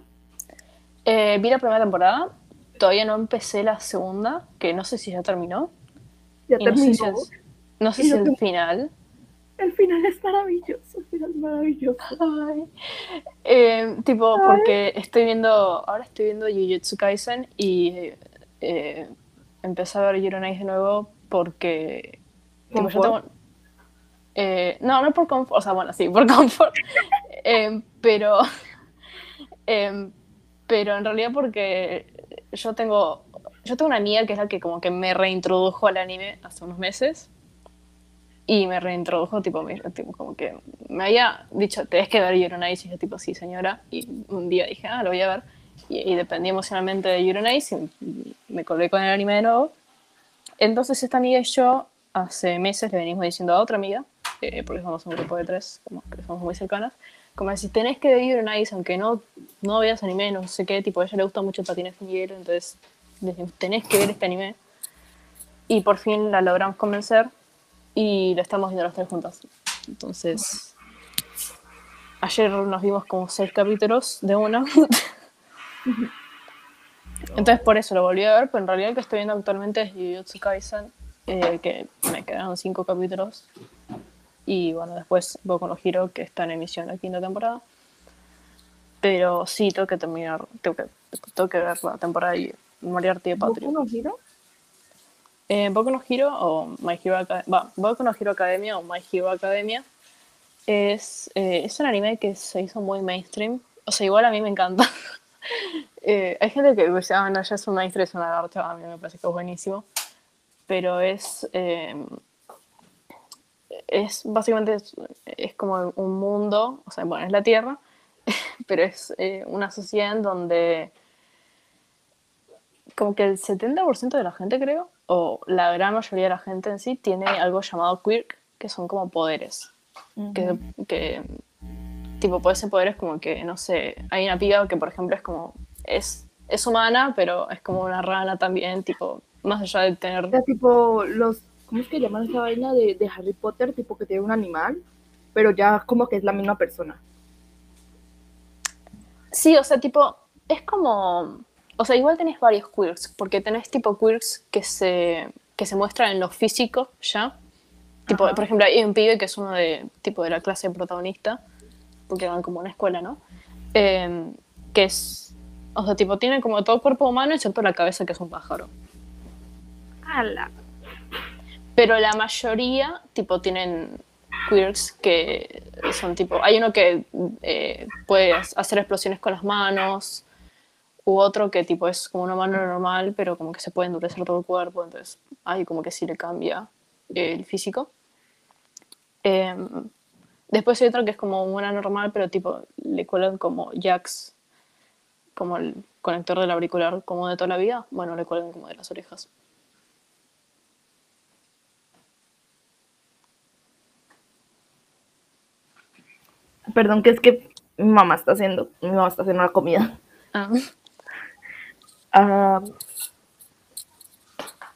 Speaker 1: Eh, vi la primera temporada, todavía no empecé la segunda, que no sé si ya terminó.
Speaker 2: Ya
Speaker 1: y no sé
Speaker 2: terminó.
Speaker 1: si es, no sé si el final.
Speaker 2: El final es maravilloso, el final es maravilloso.
Speaker 1: Ay. Eh, tipo,
Speaker 2: Ay.
Speaker 1: porque estoy viendo, ahora estoy viendo Jujutsu Kaisen y eh, empecé a ver Yuri on Ice de nuevo porque tipo, yo tengo- eh, no, no por confort, o sea, bueno, sí, por confort, Eh, pero, em, pero en realidad porque yo tengo, yo tengo una amiga que es la que como que me reintrodujo al anime hace unos meses y me reintrodujo, tipo, me- tipo, como que me había dicho, tenés que ver Yuri on Ice", y yo tipo, sí señora, y un día dije, ah, lo voy a ver, y, y dependí emocionalmente de Yuri on Ice y me colgué con el anime de nuevo. Entonces esta amiga y yo hace meses le venimos diciendo a otra amiga, eh, porque somos un grupo de tres, como que somos muy cercanas, como si tenés que Yuri on Ice, aunque no, no veas anime, no sé qué, tipo, a ella le gusta mucho el patinaje en hielo, entonces decimos, tenés que ver este anime. Y por fin la logramos convencer y lo estamos viendo las tres juntas. Entonces, ayer nos vimos como seis capítulos de uno. Entonces por eso lo volví a ver, pero en realidad el que estoy viendo actualmente es Jujutsu Kaisen, eh, que me quedaron cinco capítulos. Y bueno, después Boku no Hero, que está en emisión la quinta temporada. Pero sí, tengo que terminar, tengo que, tengo que ver la temporada de Moriarty de Patria.
Speaker 2: ¿Boku no Hero?
Speaker 1: Eh, Boku no Hero o My Hero Academia, Boku no Hero Academia o My Hero Academia es, eh, es un anime que se hizo muy mainstream. O sea, igual a mí me encanta. Eh, hay gente que dice, ah, no, ya es un mainstream, es una garcha, a mí me parece que es buenísimo. Pero es, eh, es básicamente, es, es como un mundo, o sea, bueno, es la Tierra, pero es eh, una sociedad en donde como que el 70% de la gente, creo, o la gran mayoría de la gente en sí, tiene algo llamado quirk, que son como poderes. Que, que, tipo, puede ser poderes como que, no sé, hay una piba que, por ejemplo, es como, es, es humana, pero es como una rana también, tipo, más allá de tener...
Speaker 2: Tipo los, ¿cómo es que llaman esa vaina de, de Harry Potter? Tipo que tiene un animal, pero ya como que es la misma persona.
Speaker 1: Sí, o sea, tipo, es como... O sea, igual tenés varios quirks, porque tenés tipo quirks que se, que se muestran en lo físico ya. Tipo,
Speaker 2: Ajá.
Speaker 1: por ejemplo, hay un pibe que es uno de, tipo, de la clase protagonista, porque van como a una escuela, ¿no? Eh, que es, o sea, tipo, tiene como todo cuerpo humano excepto la cabeza que es un pájaro.
Speaker 2: ¡Hala!
Speaker 1: Pero la mayoría, tipo, tienen quirks que son tipo, hay uno que eh, puede hacer explosiones con las manos, u otro que tipo es como una mano normal, pero como que se puede endurecer todo el cuerpo, entonces ahí como que sí le cambia eh, el físico. Eh, después hay otro que es como una normal, pero tipo le cuelgan como jacks, como el conector del auricular como de toda la vida, bueno, le cuelgan como de las orejas.
Speaker 2: Perdón, que es que mi mamá está haciendo, mi mamá está haciendo la comida.
Speaker 1: Ah,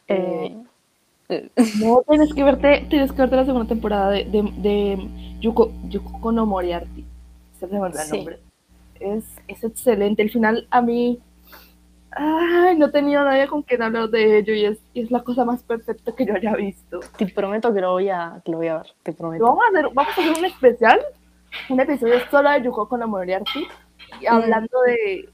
Speaker 1: eh, eh,
Speaker 2: no, tienes que verte, tienes que verte la segunda temporada de, de, de Yuko, Yuko no Moriarty. Se me el
Speaker 1: Sí.
Speaker 2: nombre. Es, es excelente. El final a mí. Ay, no he tenido nadie con quien hablar de ello y es, y es la cosa más perfecta que yo haya visto.
Speaker 1: te prometo que lo voy a, que lo voy a ver, te prometo.
Speaker 2: Vamos a hacer, vamos a hacer un especial, un episodio solo de Yuko con Moriarty, y hablando de,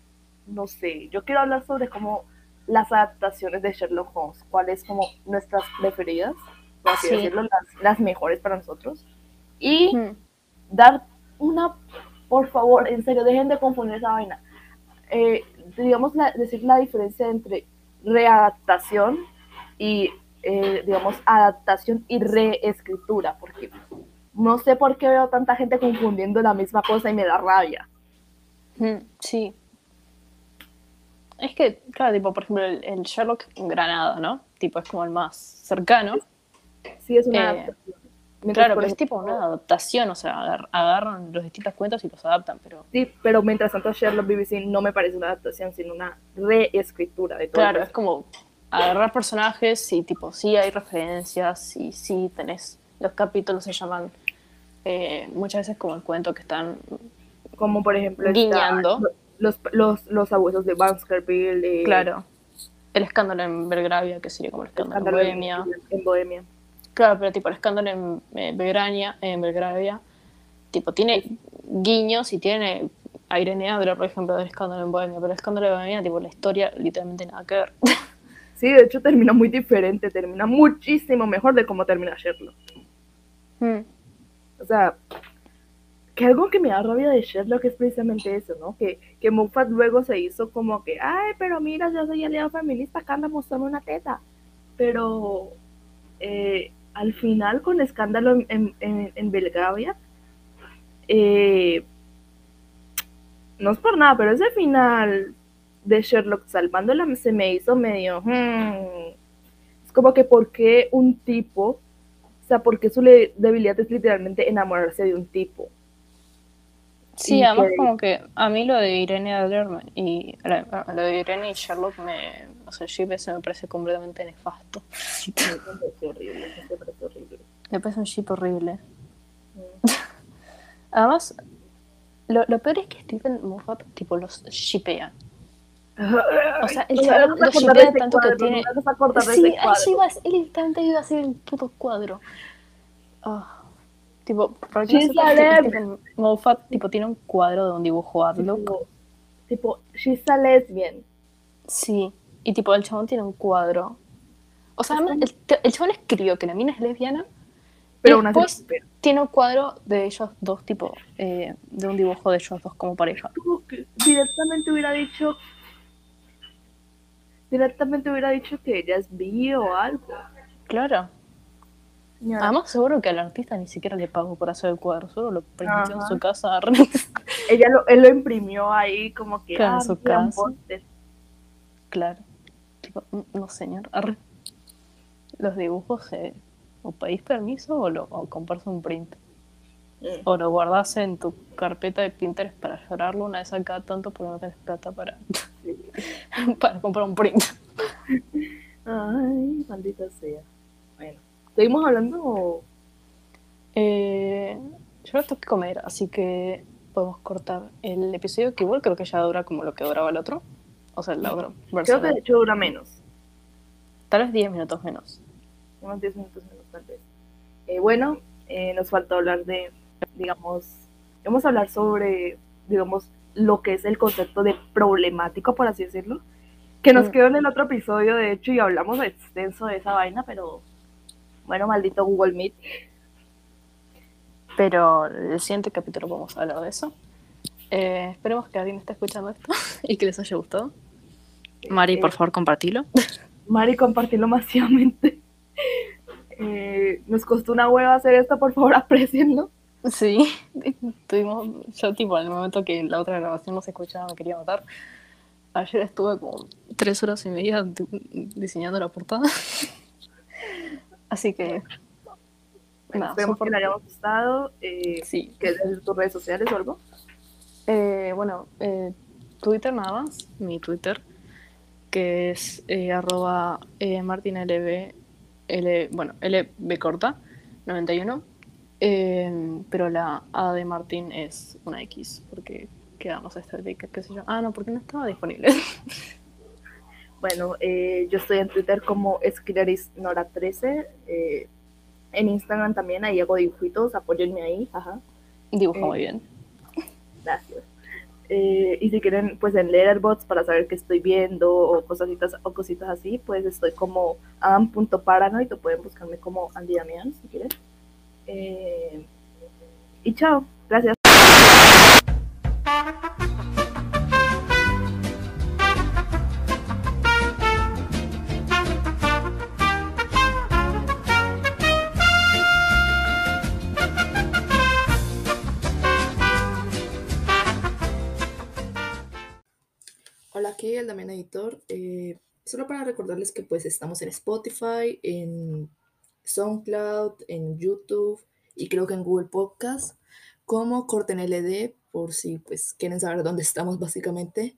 Speaker 2: no sé, yo quiero hablar sobre cómo las adaptaciones de Sherlock Holmes, cuáles como nuestras preferidas, por así
Speaker 1: Sí.
Speaker 2: decirlo, las, las mejores para nosotros, y
Speaker 1: Mm,
Speaker 2: dar una, por favor, en serio, dejen de confundir esa vaina. Eh, digamos, la- decir la diferencia entre readaptación y, eh, digamos, adaptación y reescritura, porque no sé por qué veo tanta gente confundiendo la misma cosa y me da rabia.
Speaker 1: mm, sí. Es que, claro, tipo, por ejemplo, el, el Sherlock Granada, ¿no? Tipo, es como el más cercano.
Speaker 2: Sí, es una
Speaker 1: Eh, Claro, pero es tipo una adaptación, o sea, agar- agarran los distintos cuentos y los adaptan, pero
Speaker 2: Sí, pero mientras tanto Sherlock BBC no me parece una adaptación, sino una reescritura de todo.
Speaker 1: claro, es como agarrar personajes y tipo, sí hay referencias y sí tenés, los capítulos se llaman eh, muchas veces como el cuento que están
Speaker 2: como por ejemplo
Speaker 1: Guiñando.
Speaker 2: lo- los, los, los abusos de Baskerville.
Speaker 1: claro. El escándalo en Belgravia, que sería como el escándalo, en Bohemia.
Speaker 2: En, Bohemia.
Speaker 1: Claro, pero tipo el escándalo en eh, Belgrania, en Belgravia, tipo tiene guiños y tiene a Irene Adler, por ejemplo, del escándalo en Bohemia, pero el escándalo de Bohemia, tipo, la historia literalmente nada que ver.
Speaker 2: Sí, de hecho termina muy diferente, termina muchísimo mejor de cómo termina Sherlock. Hmm. O sea, que algo que me da rabia de Sherlock es precisamente eso, ¿no? Que, que Moffat luego se hizo como que, ay, pero mira, yo soy aliado feminista, acá anda mostrando una teta. Pero eh, al final, con escándalo en, en, en Belgravia, eh, no es por nada, pero ese final de Sherlock salvándola se me hizo medio... Hmm, es como que ¿por qué un tipo? O sea, ¿por qué su debilidad es literalmente enamorarse de un tipo?
Speaker 1: Sí, además como que a mí lo de Irene Adler y lo de Irene y Sherlock me, o sea, el ese me parece completamente nefasto.
Speaker 2: Me parece horrible, me parece horrible.
Speaker 1: Me parece un ship horrible. Mm. además, lo, lo, peor es que Stephen Moffat tipo los shipea. O sea, el chaval lo shipea tanto que tiene. Sí, así iba, él literalmente iba a ser el puto cuadro. Oh. Tipo, para que Stephen Moffat tipo, tiene un cuadro de un dibujo ad
Speaker 2: Tipo, tipo, she's a lesbian.
Speaker 1: Sí, y tipo, el chabón tiene un cuadro. O sea, el, el chabón escribió que la mina es lesbiana pero después tiene un cuadro de ellos dos, tipo, eh, de un dibujo de ellos dos como pareja.
Speaker 2: Directamente hubiera dicho. Directamente hubiera dicho que ella es bi o algo.
Speaker 1: Claro. Además, seguro que al artista ni siquiera le pagó por hacer el cuadro, solo lo prendió en su casa.
Speaker 2: ella lo, él lo imprimió ahí como que.
Speaker 1: en su casa. Claro. Tipo, no, señor. Los dibujos se o pedís permiso o, lo, o compras un print. Mm. O lo guardas en tu carpeta de Pinterest para llorarlo una vez a cada tanto porque no tenés plata para, para comprar un print.
Speaker 2: Ay, maldita sea. Bueno, ¿seguimos hablando
Speaker 1: Eh, yo ahora tengo que comer, así que podemos cortar el episodio que igual creo que ya dura como lo que duraba el otro. O sea, otra
Speaker 2: versión. Creo que de hecho dura menos.
Speaker 1: Tal vez 10 minutos menos.
Speaker 2: Unos 10 minutos menos. Eh, bueno, eh, nos falta hablar de, digamos, vamos a hablar sobre, digamos, lo que es el concepto de problemático, por así decirlo, que nos mm. quedó en el otro episodio, de hecho, y hablamos extenso de esa vaina, pero bueno, maldito Google Meet.
Speaker 1: Pero el siguiente capítulo vamos a hablar de eso. Eh, esperemos que alguien esté escuchando esto y que les haya gustado. Mari, por favor, compartilo.
Speaker 2: Mari, compartilo masivamente. Eh, nos costó una hueva hacer esto, por favor, aprecienlo.
Speaker 1: Sí, tuvimos, yo tipo, en el momento que la otra grabación no se escuchaba, me quería matar. Ayer estuve como tres horas y media diseñando la portada. Así que...
Speaker 2: esperemos que le hayamos gustado. Eh, sí. ¿Quieres decir tus redes sociales o algo?
Speaker 1: Eh, bueno, eh, Twitter nada más, mi Twitter, que es eh, arroba martinlb L, bueno, LB corta, 91. Eh, pero la A de Martín es una X, porque quedamos estética, qué sé yo. Ah, no, porque no estaba disponible.
Speaker 2: Bueno, eh, yo estoy en Twitter como esclarisnora13. Eh, en Instagram también, ahí hago dibujitos, apóyenme ahí, ajá.
Speaker 1: Dibuja muy bien.
Speaker 2: Gracias. Eh, y si quieren, pues en Letterboxd para saber qué estoy viendo o cositas, o cositas así, pues estoy como am.paranoid o pueden buscarme como Andy Damián si quieren. Eh, y chao, gracias. aquí el Damián Editor. Eh, solo para recordarles que pues estamos en Spotify, en SoundCloud, en YouTube y creo que en Google Podcast como Corten LD por si pues quieren saber dónde estamos básicamente,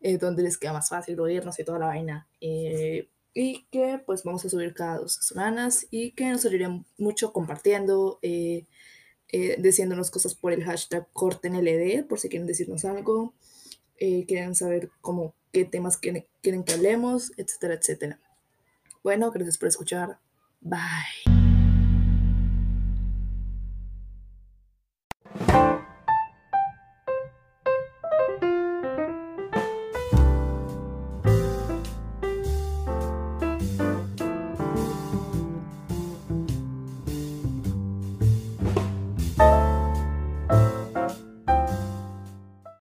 Speaker 2: eh, dónde les queda más fácil oírnos y toda la vaina. Eh, y que pues vamos a subir cada dos semanas y que nos ayudarían mucho compartiendo, diciéndonos cosas por el hashtag CortenLD por si quieren decirnos algo eh, quieren saber cómo, qué temas quieren, quieren que hablemos, etcétera, etcétera. Bueno, gracias por escuchar. Bye.